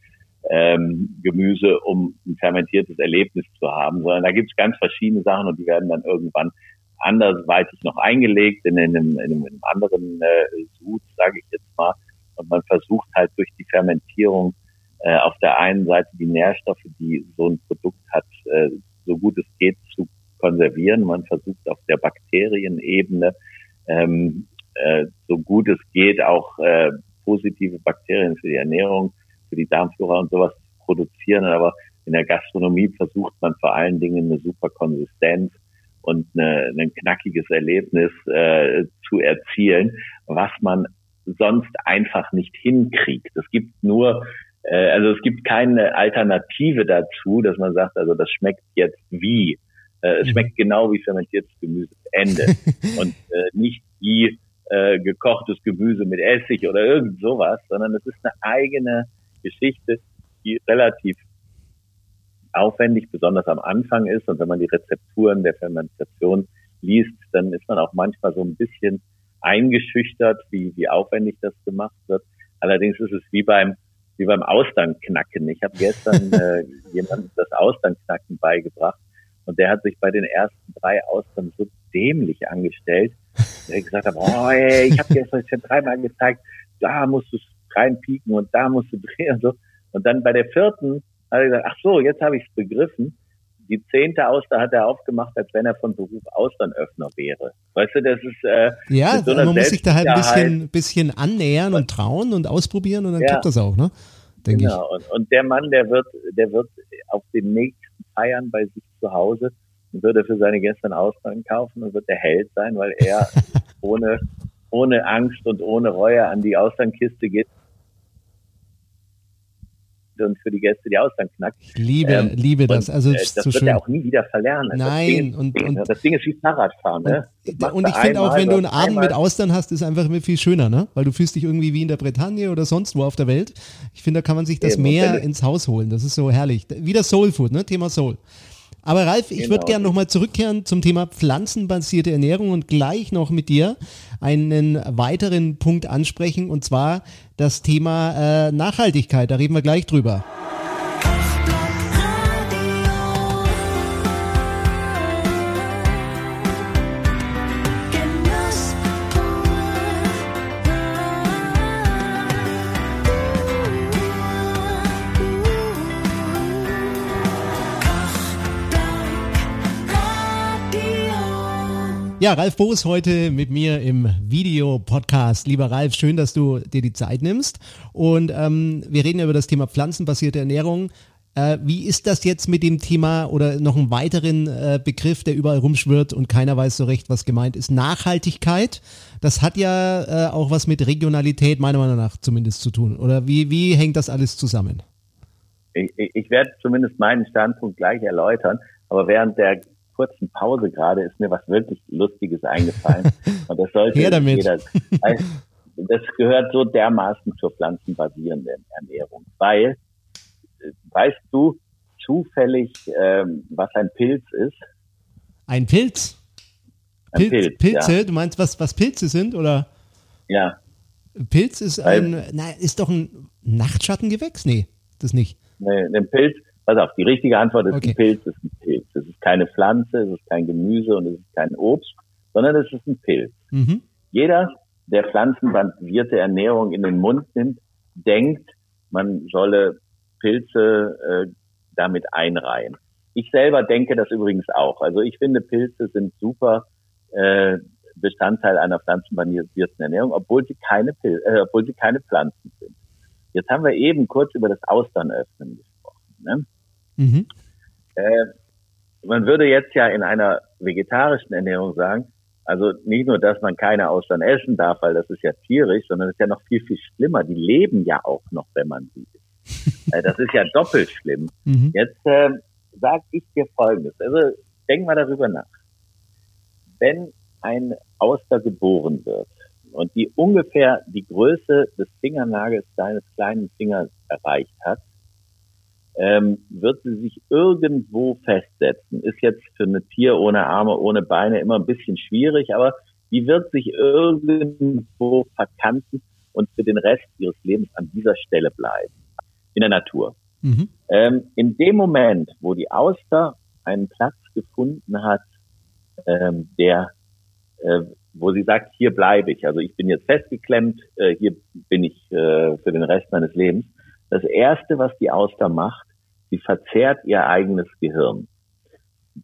ähm, Gemüse, um ein fermentiertes Erlebnis zu haben, sondern da gibt es ganz verschiedene Sachen und die werden dann irgendwann andersweitig noch eingelegt in einem, in einem, in einem anderen äh, Sud, sage ich jetzt mal. Und man versucht halt durch die Fermentierung äh, auf der einen Seite die Nährstoffe, die so ein Produkt hat, äh, so gut es geht zu konservieren. Man versucht auf der Bakterienebene ähm, äh, so gut es geht auch positive Bakterien für die Ernährung, für die Darmflora und sowas zu produzieren. Aber in der Gastronomie versucht man vor allen Dingen eine super Konsistenz und eine, ein knackiges Erlebnis zu erzielen, was man sonst einfach nicht hinkriegt. Es gibt nur äh, also es gibt keine Alternative dazu, dass man sagt, also das schmeckt jetzt wie. Äh, es mhm. schmeckt genau wie fermentiertes Gemüse. Ende. Und äh, nicht wie äh, gekochtes Gemüse mit Essig oder irgend sowas, sondern es ist eine eigene Geschichte, die relativ aufwendig, besonders am Anfang ist. Und wenn man die Rezepturen der Fermentation liest, dann ist man auch manchmal so ein bisschen eingeschüchtert, wie, wie aufwendig das gemacht wird. Allerdings ist es wie beim wie beim Austernknacken. Ich habe gestern äh, jemandem das Austernknacken beigebracht und der hat sich bei den ersten drei Austern so dämlich angestellt, der gesagt hat, oh, ey, ich habe dir das schon dreimal gezeigt, da musst du reinpieken und da musst du drehen und so. Und dann bei der vierten hat er gesagt, ach so, jetzt habe ich es begriffen die zehnte Auster hat er aufgemacht, als wenn er von Beruf Austernöffner wäre. Weißt du, das ist äh, ja, so man muss sich da halt ein bisschen, bisschen annähern und trauen und ausprobieren und dann ja, klappt das auch, ne? Denke genau. Und, und der Mann, der wird, der wird auf den nächsten Feiern bei sich zu Hause und wird er für seine Gäste einen Austern kaufen und wird der Held sein, weil er ohne ohne Angst und ohne Reue an die Austernkiste geht und für die Gäste die Austern knackt. Ich liebe, ähm, liebe das. Also äh, das wird er auch nie wieder verlernen. Nein, das und, und das Ding ist wie Fahrradfahren. Ne? Und, und ich finde auch, wenn du einen Abend mit Austern hast, ist einfach immer viel schöner, ne? Weil du fühlst dich irgendwie wie in der Bretagne oder sonst wo auf der Welt. Ich finde, da kann man sich das mehr ins Haus holen. Das ist so herrlich. Wieder Soul Food, ne? Thema Soul. Aber Ralf, ich genau. würde gerne nochmal zurückkehren zum Thema pflanzenbasierte Ernährung und gleich noch mit dir einen weiteren Punkt ansprechen und zwar das Thema äh, Nachhaltigkeit. Da reden wir gleich drüber. Ja, Ralf Boos heute mit mir im Videopodcast. Lieber Ralf, schön, dass du dir die Zeit nimmst. Und ähm, wir reden ja über das Thema pflanzenbasierte Ernährung. Äh, wie ist das jetzt mit dem Thema oder noch einen weiteren äh, Begriff, der überall rumschwirrt und keiner weiß so recht, was gemeint ist? Nachhaltigkeit. Das hat ja äh, auch was mit Regionalität meiner Meinung nach zumindest zu tun. Oder wie, wie hängt das alles zusammen? Ich, ich werde zumindest meinen Standpunkt gleich erläutern. Aber während der kurzen Pause gerade ist mir was wirklich Lustiges eingefallen. Und das sollte jeder. Das gehört so dermaßen zur pflanzenbasierenden Ernährung, weil äh, weißt du zufällig, ähm, was ein Pilz ist? Ein Pilz? Ein Pilz, Pilze? Ja. Du meinst, was, was Pilze sind, oder? Ja. Pilz ist ein, na, ist doch ein Nachtschattengewächs? Nee, das nicht. Nee, ein Pilz, Pass auf, die richtige Antwort ist okay. ein Pilz, ist ein Pilz. Es ist keine Pflanze, es ist kein Gemüse und es ist kein Obst, sondern es ist ein Pilz. Mhm. Jeder, der pflanzenbasierte Ernährung in den Mund nimmt, denkt, man solle Pilze äh, damit einreihen. Ich selber denke das übrigens auch. Also ich finde, Pilze sind super äh, Bestandteil einer pflanzenbasierten Ernährung, obwohl sie keine Pil äh, obwohl sie keine Pflanzen sind. Jetzt haben wir eben kurz über das Austernöffnen gesprochen. Ne? Mhm. Äh, man würde jetzt ja in einer vegetarischen Ernährung sagen, also nicht nur, dass man keine Austern essen darf, weil das ist ja tierisch, sondern es ist ja noch viel, viel schlimmer. Die leben ja auch noch, wenn man sie isst. Äh, das ist ja doppelt schlimm. Mhm. Jetzt äh, sage ich dir Folgendes. Also denk mal darüber nach. Wenn ein Auster geboren wird und die ungefähr die Größe des Fingernagels deines kleinen Fingers erreicht hat, ähm, wird sie sich irgendwo festsetzen. Ist jetzt für ein Tier ohne Arme, ohne Beine immer ein bisschen schwierig, aber die wird sich irgendwo verkanten und für den Rest ihres Lebens an dieser Stelle bleiben. In der Natur. Mhm. Ähm, in dem Moment, wo die Auster einen Platz gefunden hat, ähm, der, äh, wo sie sagt, hier bleibe ich. Also ich bin jetzt festgeklemmt, äh, hier bin ich äh, für den Rest meines Lebens. Das erste, was die Auster macht, Sie verzehrt ihr eigenes Gehirn.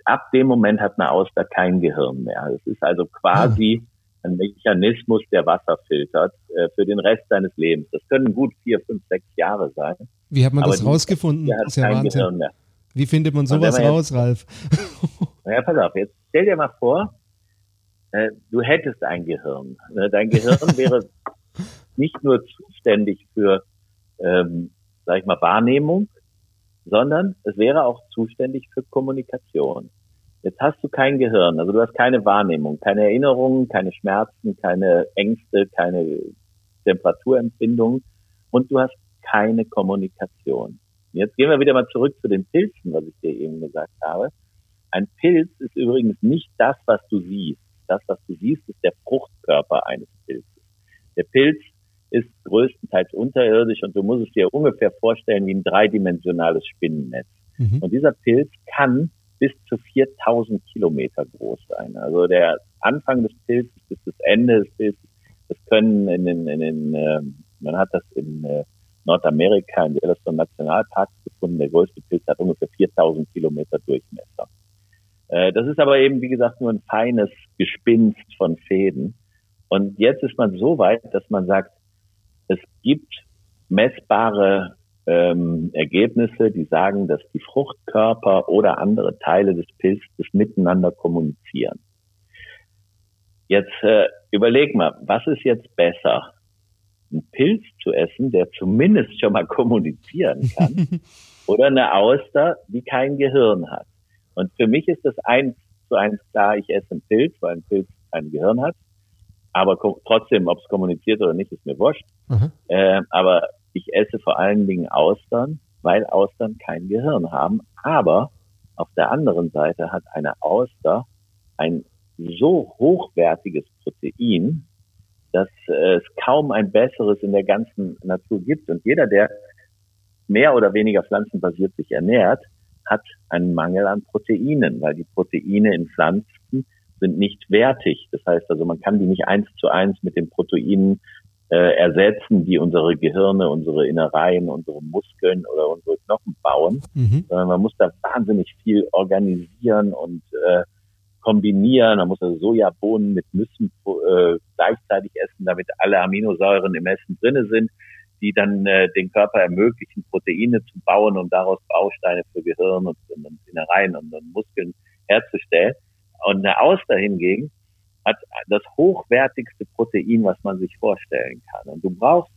Ab dem Moment hat eine Auster kein Gehirn mehr. Es ist also quasi ah. ein Mechanismus, der Wasser filtert äh, für den Rest seines Lebens. Das können gut vier, fünf, sechs Jahre sein. Wie hat man das rausgefunden? Hat kein Gehirn mehr. Wie findet man sowas raus, jetzt, Ralf? Naja, pass auf, jetzt stell dir mal vor, äh, du hättest ein Gehirn. Ne, dein Gehirn wäre nicht nur zuständig für, ähm, sag ich mal, Wahrnehmung, sondern es wäre auch zuständig für Kommunikation. Jetzt hast du kein Gehirn, also du hast keine Wahrnehmung, keine Erinnerungen, keine Schmerzen, keine Ängste, keine Temperaturempfindungen und du hast keine Kommunikation. Jetzt gehen wir wieder mal zurück zu den Pilzen, was ich dir eben gesagt habe. Ein Pilz ist übrigens nicht das, was du siehst. Das, was du siehst, ist der Fruchtkörper eines Pilzes. Der Pilz ist größtenteils unterirdisch und du musst es dir ungefähr vorstellen wie ein dreidimensionales Spinnennetz. Mhm. Und dieser Pilz kann bis zu 4000 Kilometer groß sein. Also der Anfang des Pilzes bis das Ende des Pilzes, das können in den, in den äh, man hat das in äh, Nordamerika in Yellowstone Nationalparks gefunden. Der größte Pilz hat ungefähr 4000 Kilometer Durchmesser. Äh, das ist aber eben, wie gesagt, nur ein feines Gespinst von Fäden. Und jetzt ist man so weit, dass man sagt, es gibt messbare ähm, Ergebnisse, die sagen, dass die Fruchtkörper oder andere Teile des Pilzes miteinander kommunizieren. Jetzt äh, überleg mal, was ist jetzt besser? Ein Pilz zu essen, der zumindest schon mal kommunizieren kann, oder eine Auster, die kein Gehirn hat. Und für mich ist das eins zu eins klar, ich esse einen Pilz, weil ein Pilz kein Gehirn hat. Aber trotzdem, ob es kommuniziert oder nicht, ist mir wurscht. Mhm. Äh, aber ich esse vor allen Dingen Austern, weil Austern kein Gehirn haben. Aber auf der anderen Seite hat eine Auster ein so hochwertiges Protein, dass äh, es kaum ein besseres in der ganzen Natur gibt. Und jeder, der mehr oder weniger pflanzenbasiert sich ernährt, hat einen Mangel an Proteinen, weil die Proteine in Pflanzen sind nicht wertig. Das heißt also, man kann die nicht eins zu eins mit den Proteinen äh, ersetzen, die unsere Gehirne, unsere Innereien, unsere Muskeln oder unsere Knochen bauen, mhm. sondern man muss da wahnsinnig viel organisieren und äh, kombinieren. Man muss also Sojabohnen mit Nüssen äh, gleichzeitig essen, damit alle Aminosäuren im Essen drinne sind, die dann äh, den Körper ermöglichen, Proteine zu bauen und daraus Bausteine für Gehirn und, und Innereien und, und Muskeln herzustellen. Und eine Auster hingegen hat das hochwertigste Protein, was man sich vorstellen kann. Und du brauchst,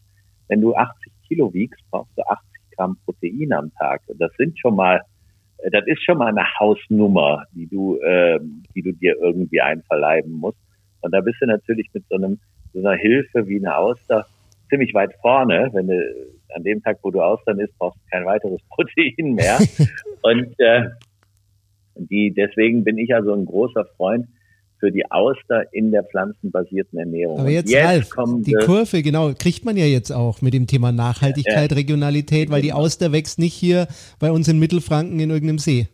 wenn du 80 Kilo wiegst, brauchst du 80 Gramm Protein am Tag. Und das sind schon mal, äh, das ist schon mal eine Hausnummer, die du, äh, die du dir irgendwie einverleiben musst. Und da bist du natürlich mit so einem, so einer Hilfe wie eine Auster ziemlich weit vorne. Wenn du an dem Tag, wo du Austern isst, brauchst du kein weiteres Protein mehr. Und äh, die, deswegen bin ich also ein großer Freund für die Auster in der pflanzenbasierten Ernährung. Aber jetzt, jetzt Ralf, die Kurve, genau, kriegt man ja jetzt auch mit dem Thema Nachhaltigkeit, ja, Regionalität, weil die genau. Auster wächst nicht hier bei uns in Mittelfranken in irgendeinem See.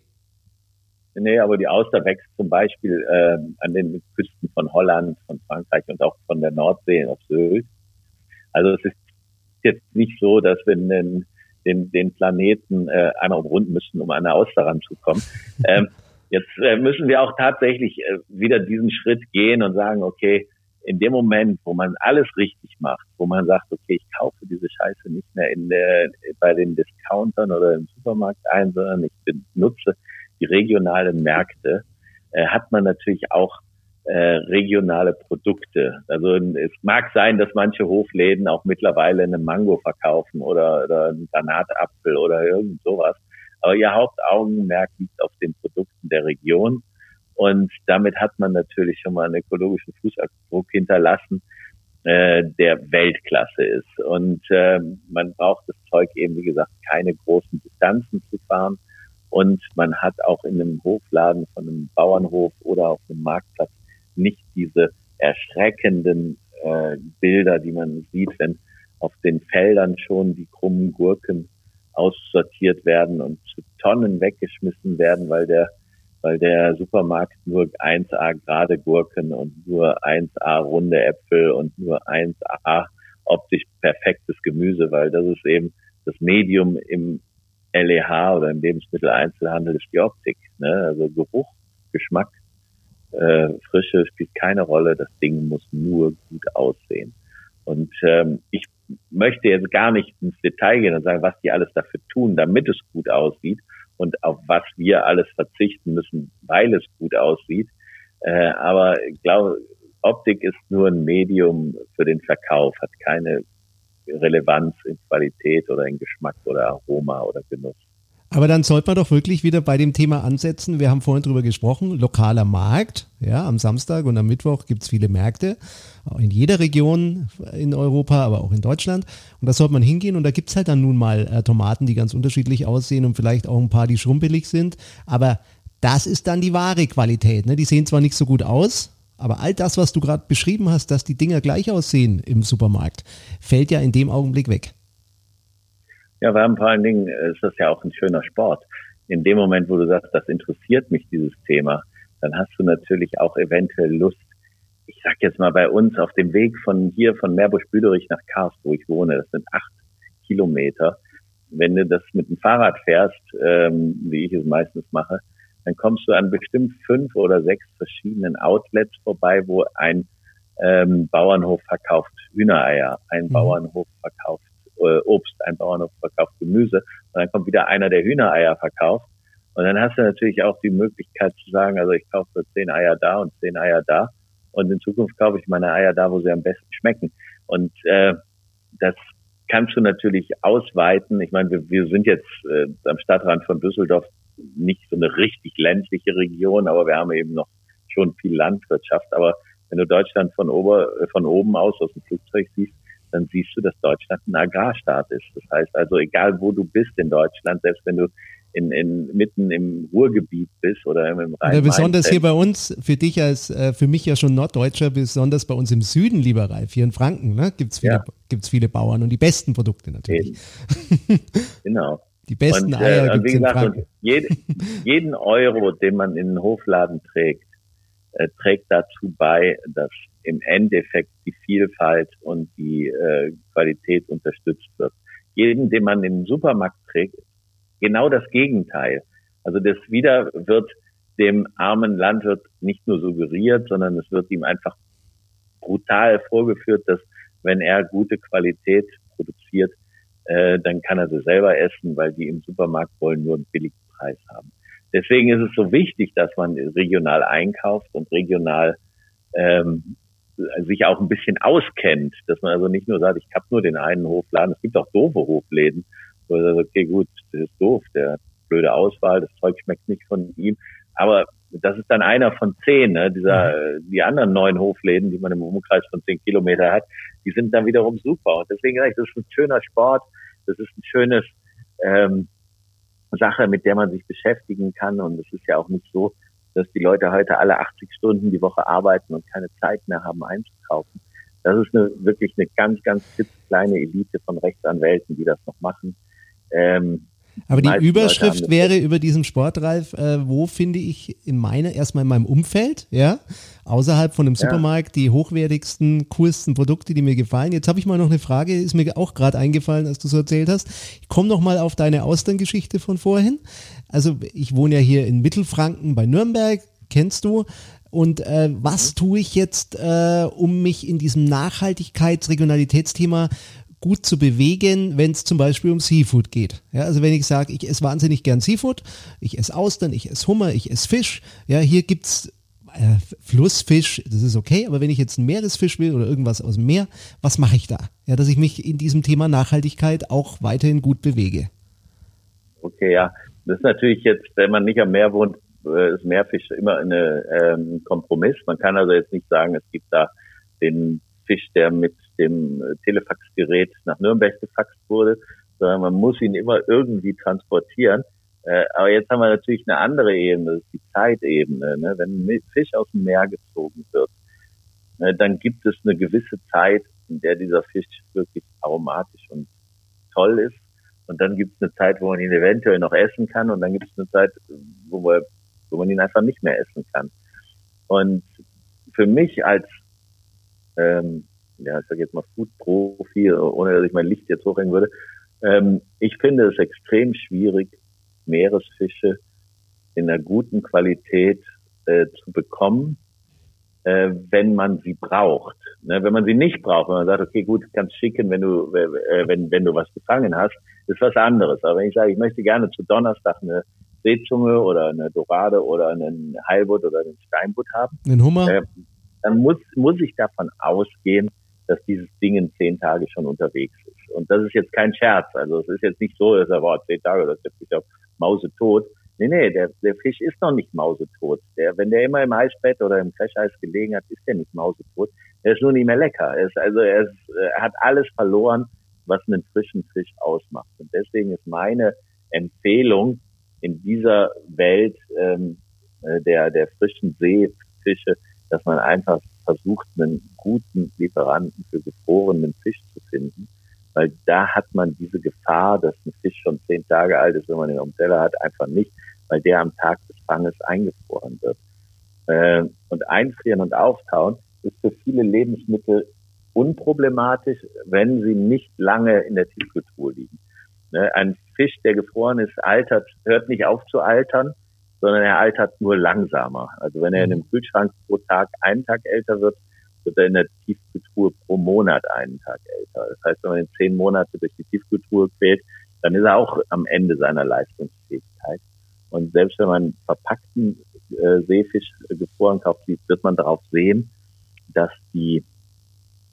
Nee, aber die Auster wächst zum Beispiel äh, an den Küsten von Holland, von Frankreich und auch von der Nordsee auf Sylt. Also es ist jetzt nicht so, dass wir einen den, den Planeten äh, einmal umrunden müssen, um an eine Auster ranzukommen. ähm, jetzt äh, müssen wir auch tatsächlich äh, wieder diesen Schritt gehen und sagen, okay, in dem Moment, wo man alles richtig macht, wo man sagt, okay, ich kaufe diese Scheiße nicht mehr in der, bei den Discountern oder im Supermarkt ein, sondern ich benutze die regionalen Märkte, äh, hat man natürlich auch äh, regionale Produkte. Also es mag sein, dass manche Hofläden auch mittlerweile eine Mango verkaufen oder, oder einen Granatapfel oder irgend sowas. Aber ihr Hauptaugenmerk liegt auf den Produkten der Region. Und damit hat man natürlich schon mal einen ökologischen Fußabdruck hinterlassen, äh, der Weltklasse ist. Und äh, man braucht das Zeug eben, wie gesagt, keine großen Distanzen zu fahren. Und man hat auch in einem Hofladen von einem Bauernhof oder auf einem Marktplatz nicht diese erschreckenden äh, Bilder, die man sieht, wenn auf den Feldern schon die krummen Gurken aussortiert werden und zu Tonnen weggeschmissen werden, weil der weil der Supermarkt nur 1A gerade Gurken und nur 1A runde Äpfel und nur 1A optisch perfektes Gemüse, weil das ist eben das Medium im LEH oder im Lebensmitteleinzelhandel ist die Optik. Ne? Also Geruch, Geschmack, äh, Frische spielt keine Rolle. Das Ding muss nur gut aussehen. Und ähm, ich möchte jetzt gar nicht ins Detail gehen und sagen, was die alles dafür tun, damit es gut aussieht, und auf was wir alles verzichten müssen, weil es gut aussieht. Äh, aber ich glaube, Optik ist nur ein Medium für den Verkauf, hat keine Relevanz in Qualität oder in Geschmack oder Aroma oder Genuss. Aber dann sollte man doch wirklich wieder bei dem Thema ansetzen. Wir haben vorhin drüber gesprochen, lokaler Markt. Ja, am Samstag und am Mittwoch gibt es viele Märkte, in jeder Region in Europa, aber auch in Deutschland. Und da sollte man hingehen und da gibt es halt dann nun mal äh, Tomaten, die ganz unterschiedlich aussehen und vielleicht auch ein paar, die schrumpelig sind. Aber das ist dann die wahre Qualität. Ne? Die sehen zwar nicht so gut aus, aber all das, was du gerade beschrieben hast, dass die Dinger gleich aussehen im Supermarkt, fällt ja in dem Augenblick weg. Ja, wir haben vor allen Dingen ist das ja auch ein schöner Sport. In dem Moment, wo du sagst, das interessiert mich, dieses Thema, dann hast du natürlich auch eventuell Lust. Ich sag jetzt mal bei uns auf dem Weg von hier, von Meerbusch-Büderich nach Karst, wo ich wohne, das sind acht Kilometer. Wenn du das mit dem Fahrrad fährst, ähm, wie ich es meistens mache, dann kommst du an bestimmt fünf oder sechs verschiedenen Outlets vorbei, wo ein ähm, Bauernhof verkauft Hühnereier, ein mhm. Bauernhof verkauft Obst, ein Bauernhof verkauft Gemüse und dann kommt wieder einer, der Hühnereier verkauft. Und dann hast du natürlich auch die Möglichkeit zu sagen, also ich kaufe zehn Eier da und zehn Eier da und in Zukunft kaufe ich meine Eier da, wo sie am besten schmecken. Und äh, das kannst du natürlich ausweiten. Ich meine, wir, wir sind jetzt äh, am Stadtrand von Düsseldorf nicht so eine richtig ländliche Region, aber wir haben eben noch schon viel Landwirtschaft. Aber wenn du Deutschland von, ober, von oben aus aus dem Flugzeug siehst, dann siehst du, dass Deutschland ein Agrarstaat ist. Das heißt also, egal wo du bist in Deutschland, selbst wenn du in, in, mitten im Ruhrgebiet bist oder im Rhein. Ja, besonders hier bei uns, für dich als, äh, für mich ja schon Norddeutscher, besonders bei uns im Süden, lieber Ralf, hier in Franken, ne, gibt es viele, ja. viele Bauern und die besten Produkte natürlich. genau. Die besten und, Eier äh, gibt es in Franken. Jed, jeden Euro, den man in den Hofladen trägt, äh, trägt dazu bei, dass im Endeffekt die Vielfalt und die äh, Qualität unterstützt wird. Jeden, den man den Supermarkt trägt, genau das Gegenteil. Also das wieder wird dem armen Landwirt nicht nur suggeriert, sondern es wird ihm einfach brutal vorgeführt, dass wenn er gute Qualität produziert, äh, dann kann er sie selber essen, weil die im Supermarkt wollen nur einen billigen Preis haben. Deswegen ist es so wichtig, dass man regional einkauft und regional ähm, sich auch ein bisschen auskennt, dass man also nicht nur sagt, ich habe nur den einen Hofladen. Es gibt auch doofe Hofläden, wo man sagt, okay, gut, das ist doof, der blöde Auswahl, das Zeug schmeckt nicht von ihm. Aber das ist dann einer von zehn, ne? Dieser, die anderen neun Hofläden, die man im Umkreis von zehn Kilometer hat, die sind dann wiederum super. Und deswegen sage ich, das ist ein schöner Sport, das ist ein schönes ähm, Sache, mit der man sich beschäftigen kann. Und es ist ja auch nicht so, dass die Leute heute alle 80 Stunden die Woche arbeiten und keine Zeit mehr haben einzukaufen. Das ist eine, wirklich eine ganz, ganz kleine Elite von Rechtsanwälten, die das noch machen. Ähm, aber die Überschrift wäre über diesem Sportreif, äh, wo finde ich in meiner, erstmal in meinem Umfeld, ja, außerhalb von dem Supermarkt, ja. die hochwertigsten, coolsten Produkte, die mir gefallen. Jetzt habe ich mal noch eine Frage, ist mir auch gerade eingefallen, als du so erzählt hast. Ich komme noch mal auf deine Austerngeschichte von vorhin. Also ich wohne ja hier in Mittelfranken bei Nürnberg, kennst du. Und äh, was mhm. tue ich jetzt, äh, um mich in diesem Nachhaltigkeits-Regionalitätsthema gut zu bewegen, wenn es zum Beispiel um Seafood geht. Ja, also wenn ich sage, ich esse wahnsinnig gern Seafood, ich esse Austern, ich esse Hummer, ich esse Fisch, ja, hier gibt's äh, Flussfisch, das ist okay, aber wenn ich jetzt einen Meeresfisch will oder irgendwas aus dem Meer, was mache ich da? Ja, dass ich mich in diesem Thema Nachhaltigkeit auch weiterhin gut bewege. Okay, ja. Das ist natürlich jetzt, wenn man nicht am Meer wohnt, äh, ist Meerfisch immer ein ähm, Kompromiss. Man kann also jetzt nicht sagen, es gibt da den Fisch, der mit dem Telefaxgerät nach Nürnberg gefaxt wurde, sondern man muss ihn immer irgendwie transportieren. Äh, aber jetzt haben wir natürlich eine andere Ebene, das ist die Zeitebene. Ne? Wenn ein Fisch aus dem Meer gezogen wird, ne, dann gibt es eine gewisse Zeit, in der dieser Fisch wirklich aromatisch und toll ist. Und dann gibt es eine Zeit, wo man ihn eventuell noch essen kann. Und dann gibt es eine Zeit, wo, wir, wo man ihn einfach nicht mehr essen kann. Und für mich als, ähm, ja, ich sage jetzt mal Food-Profi, ohne dass ich mein Licht jetzt hochhängen würde, ähm, ich finde es extrem schwierig, Meeresfische in einer guten Qualität äh, zu bekommen, äh, wenn man sie braucht. Ne? Wenn man sie nicht braucht, wenn man sagt, okay, gut, kannst schicken, wenn du, äh, wenn, wenn du was gefangen hast, ist was anderes. Aber wenn ich sage, ich möchte gerne zu Donnerstag eine Seezunge oder eine Dorade oder einen Heilbutt oder einen Steinbutt haben, einen Hummer, äh, dann muss, muss ich davon ausgehen, dass dieses Ding in zehn Tage schon unterwegs ist. Und das ist jetzt kein Scherz. Also es ist jetzt nicht so, dass er, boah, zehn Tage, das ist auf mausetot. Nee, nee, der, der Fisch ist noch nicht mausetot. Der, wenn der immer im Eisbett oder im Fresheis gelegen hat, ist der nicht mausetot. Er ist nur nicht mehr lecker. Er ist, also er, ist, er hat alles verloren, was einen frischen Fisch ausmacht. Und deswegen ist meine Empfehlung in dieser Welt ähm, äh, der, der frischen Seefische, dass man einfach versucht, einen guten Lieferanten für gefrorenen Fisch zu finden weil da hat man diese Gefahr, dass ein Fisch schon zehn Tage alt ist, wenn man ihn dem Teller hat, einfach nicht, weil der am Tag des Fanges eingefroren wird. Äh, und einfrieren und auftauen ist für viele Lebensmittel unproblematisch, wenn sie nicht lange in der Tiefkühltruhe liegen. Ne, ein Fisch, der gefroren ist, altert, hört nicht auf zu altern, sondern er altert nur langsamer. Also wenn er in einem Kühlschrank pro Tag einen Tag älter wird, wird er in der Tiefkühltruhe pro Monat einen Tag älter. Das heißt, wenn man ihn zehn Monate durch die Tiefkühltruhe quält, dann ist er auch am Ende seiner Leistungsfähigkeit. Und selbst wenn man verpackten äh, Seefisch gefroren kauft, wird man darauf sehen, dass die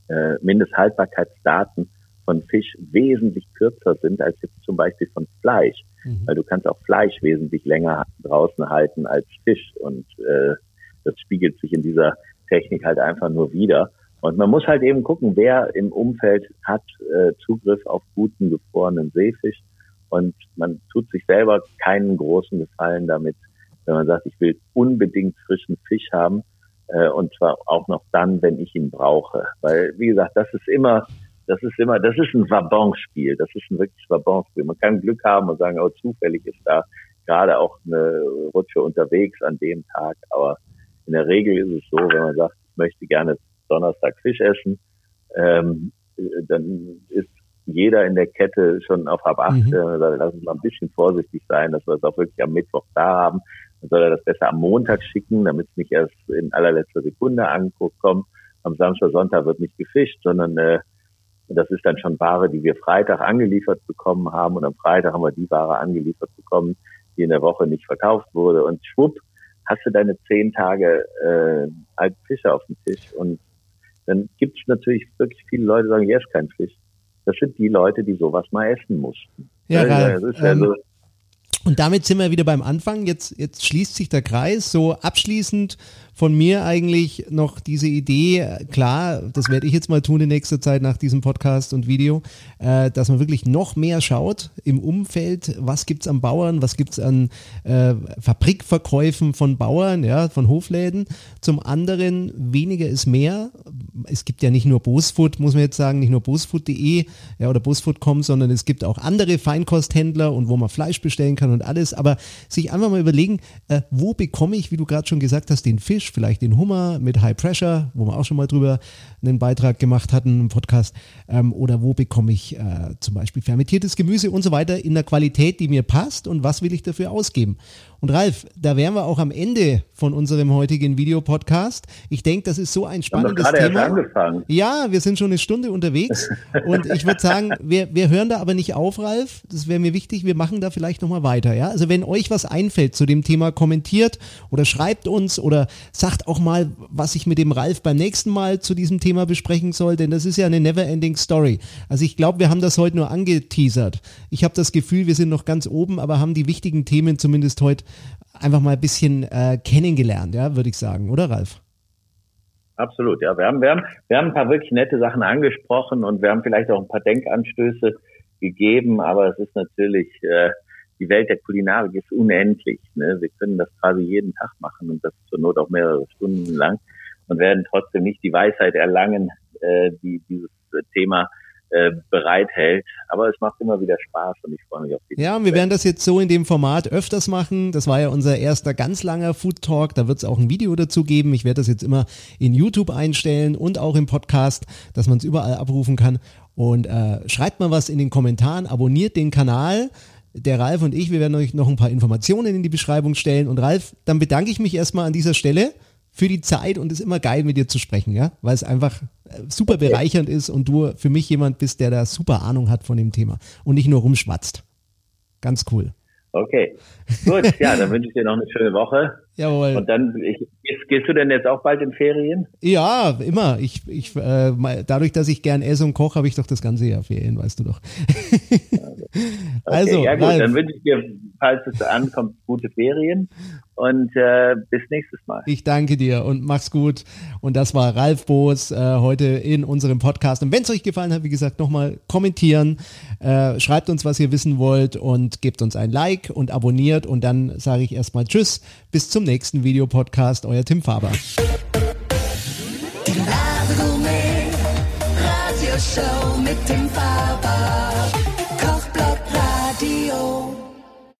äh, Mindesthaltbarkeitsdaten von Fisch wesentlich kürzer sind als jetzt zum Beispiel von Fleisch. Mhm. Weil du kannst auch Fleisch wesentlich länger draußen halten als Fisch. Und äh, das spiegelt sich in dieser Technik halt einfach nur wieder. Und man muss halt eben gucken, wer im Umfeld hat äh, Zugriff auf guten gefrorenen Seefisch. Und man tut sich selber keinen großen Gefallen damit, wenn man sagt, ich will unbedingt frischen Fisch haben. Äh, und zwar auch noch dann, wenn ich ihn brauche. Weil, wie gesagt, das ist immer, das ist immer, das ist ein Wabonspiel. Das ist ein wirkliches Wabonspiel. Man kann Glück haben und sagen, oh, zufällig ist da gerade auch eine Rutsche unterwegs an dem Tag. Aber in der Regel ist es so, wenn man sagt, ich möchte gerne Donnerstag Fisch essen, ähm, dann ist jeder in der Kette schon auf halb acht. Mhm. Äh, lass uns mal ein bisschen vorsichtig sein, dass wir es auch wirklich am Mittwoch da haben. Dann soll er das besser am Montag schicken, damit es nicht erst in allerletzter Sekunde ankommt. Am Samstag, Sonntag wird nicht gefischt, sondern äh, das ist dann schon Ware, die wir Freitag angeliefert bekommen haben. Und am Freitag haben wir die Ware angeliefert bekommen, die in der Woche nicht verkauft wurde. Und schwupp, hast du deine zehn Tage äh, alten Fische auf dem Tisch und dann gibt es natürlich wirklich viele Leute, die sagen, hier ist kein Fisch. Das sind die Leute, die sowas mal essen mussten. Ja, ja, das ist ja ähm, so, und damit sind wir wieder beim Anfang. Jetzt, jetzt schließt sich der Kreis. So abschließend von mir eigentlich noch diese Idee, klar, das werde ich jetzt mal tun in nächster Zeit nach diesem Podcast und Video, äh, dass man wirklich noch mehr schaut im Umfeld, was gibt es am Bauern, was gibt es an äh, Fabrikverkäufen von Bauern, ja, von Hofläden. Zum anderen, weniger ist mehr. Es gibt ja nicht nur Bosfood, muss man jetzt sagen, nicht nur bosfood.de ja, oder bosfood.com, sondern es gibt auch andere Feinkosthändler und wo man Fleisch bestellen kann und alles. Aber sich einfach mal überlegen, äh, wo bekomme ich, wie du gerade schon gesagt hast, den Fisch, vielleicht den Hummer mit High Pressure, wo wir auch schon mal drüber einen Beitrag gemacht hatten im Podcast, ähm, oder wo bekomme ich äh, zum Beispiel fermentiertes Gemüse und so weiter in der Qualität, die mir passt und was will ich dafür ausgeben. Und Ralf, da wären wir auch am Ende von unserem heutigen Videopodcast. Ich denke, das ist so ein spannendes wir Thema. Erst angefangen. Ja, wir sind schon eine Stunde unterwegs und ich würde sagen, wir, wir hören da aber nicht auf, Ralf. Das wäre mir wichtig. Wir machen da vielleicht nochmal weiter. Ja, also wenn euch was einfällt zu dem Thema, kommentiert oder schreibt uns oder sagt auch mal, was ich mit dem Ralf beim nächsten Mal zu diesem Thema besprechen soll, denn das ist ja eine never-ending Story. Also ich glaube, wir haben das heute nur angeteasert. Ich habe das Gefühl, wir sind noch ganz oben, aber haben die wichtigen Themen zumindest heute einfach mal ein bisschen äh, kennengelernt, ja, würde ich sagen, oder Ralf? Absolut, ja. Wir haben, wir, haben, wir haben ein paar wirklich nette Sachen angesprochen und wir haben vielleicht auch ein paar Denkanstöße gegeben, aber es ist natürlich, äh, die Welt der Kulinarik ist unendlich. Ne? Wir können das quasi jeden Tag machen und das zur Not auch mehrere Stunden lang und werden trotzdem nicht die Weisheit erlangen, äh, die dieses Thema äh, bereithält. Aber es macht immer wieder Spaß und ich freue mich auf die Ja, und wir werden das jetzt so in dem Format öfters machen. Das war ja unser erster ganz langer Food Talk. Da wird es auch ein Video dazu geben. Ich werde das jetzt immer in YouTube einstellen und auch im Podcast, dass man es überall abrufen kann. Und äh, schreibt mal was in den Kommentaren, abonniert den Kanal. Der Ralf und ich, wir werden euch noch ein paar Informationen in die Beschreibung stellen. Und Ralf, dann bedanke ich mich erstmal an dieser Stelle für die Zeit und es ist immer geil, mit dir zu sprechen, ja, weil es einfach äh, super bereichernd ist und du für mich jemand bist, der da super Ahnung hat von dem Thema und nicht nur rumschwatzt. Ganz cool. Okay, gut, ja, dann wünsche ich dir noch eine schöne Woche. Jawohl. Und dann, ich, gehst, du denn jetzt auch bald in Ferien? Ja, immer. Ich, ich, äh, dadurch, dass ich gern esse und koche, habe ich doch das ganze Jahr Ferien, weißt du doch. Okay, also, ja gut, Ralf. dann wünsche ich dir, falls es ankommt, gute Ferien und äh, bis nächstes Mal. Ich danke dir und mach's gut. Und das war Ralf Boos äh, heute in unserem Podcast. Und wenn es euch gefallen hat, wie gesagt, nochmal kommentieren, äh, schreibt uns, was ihr wissen wollt und gebt uns ein Like und abonniert. Und dann sage ich erstmal Tschüss, bis zum nächsten Videopodcast. Euer Tim Faber. Die Radioshow mit Tim Faber.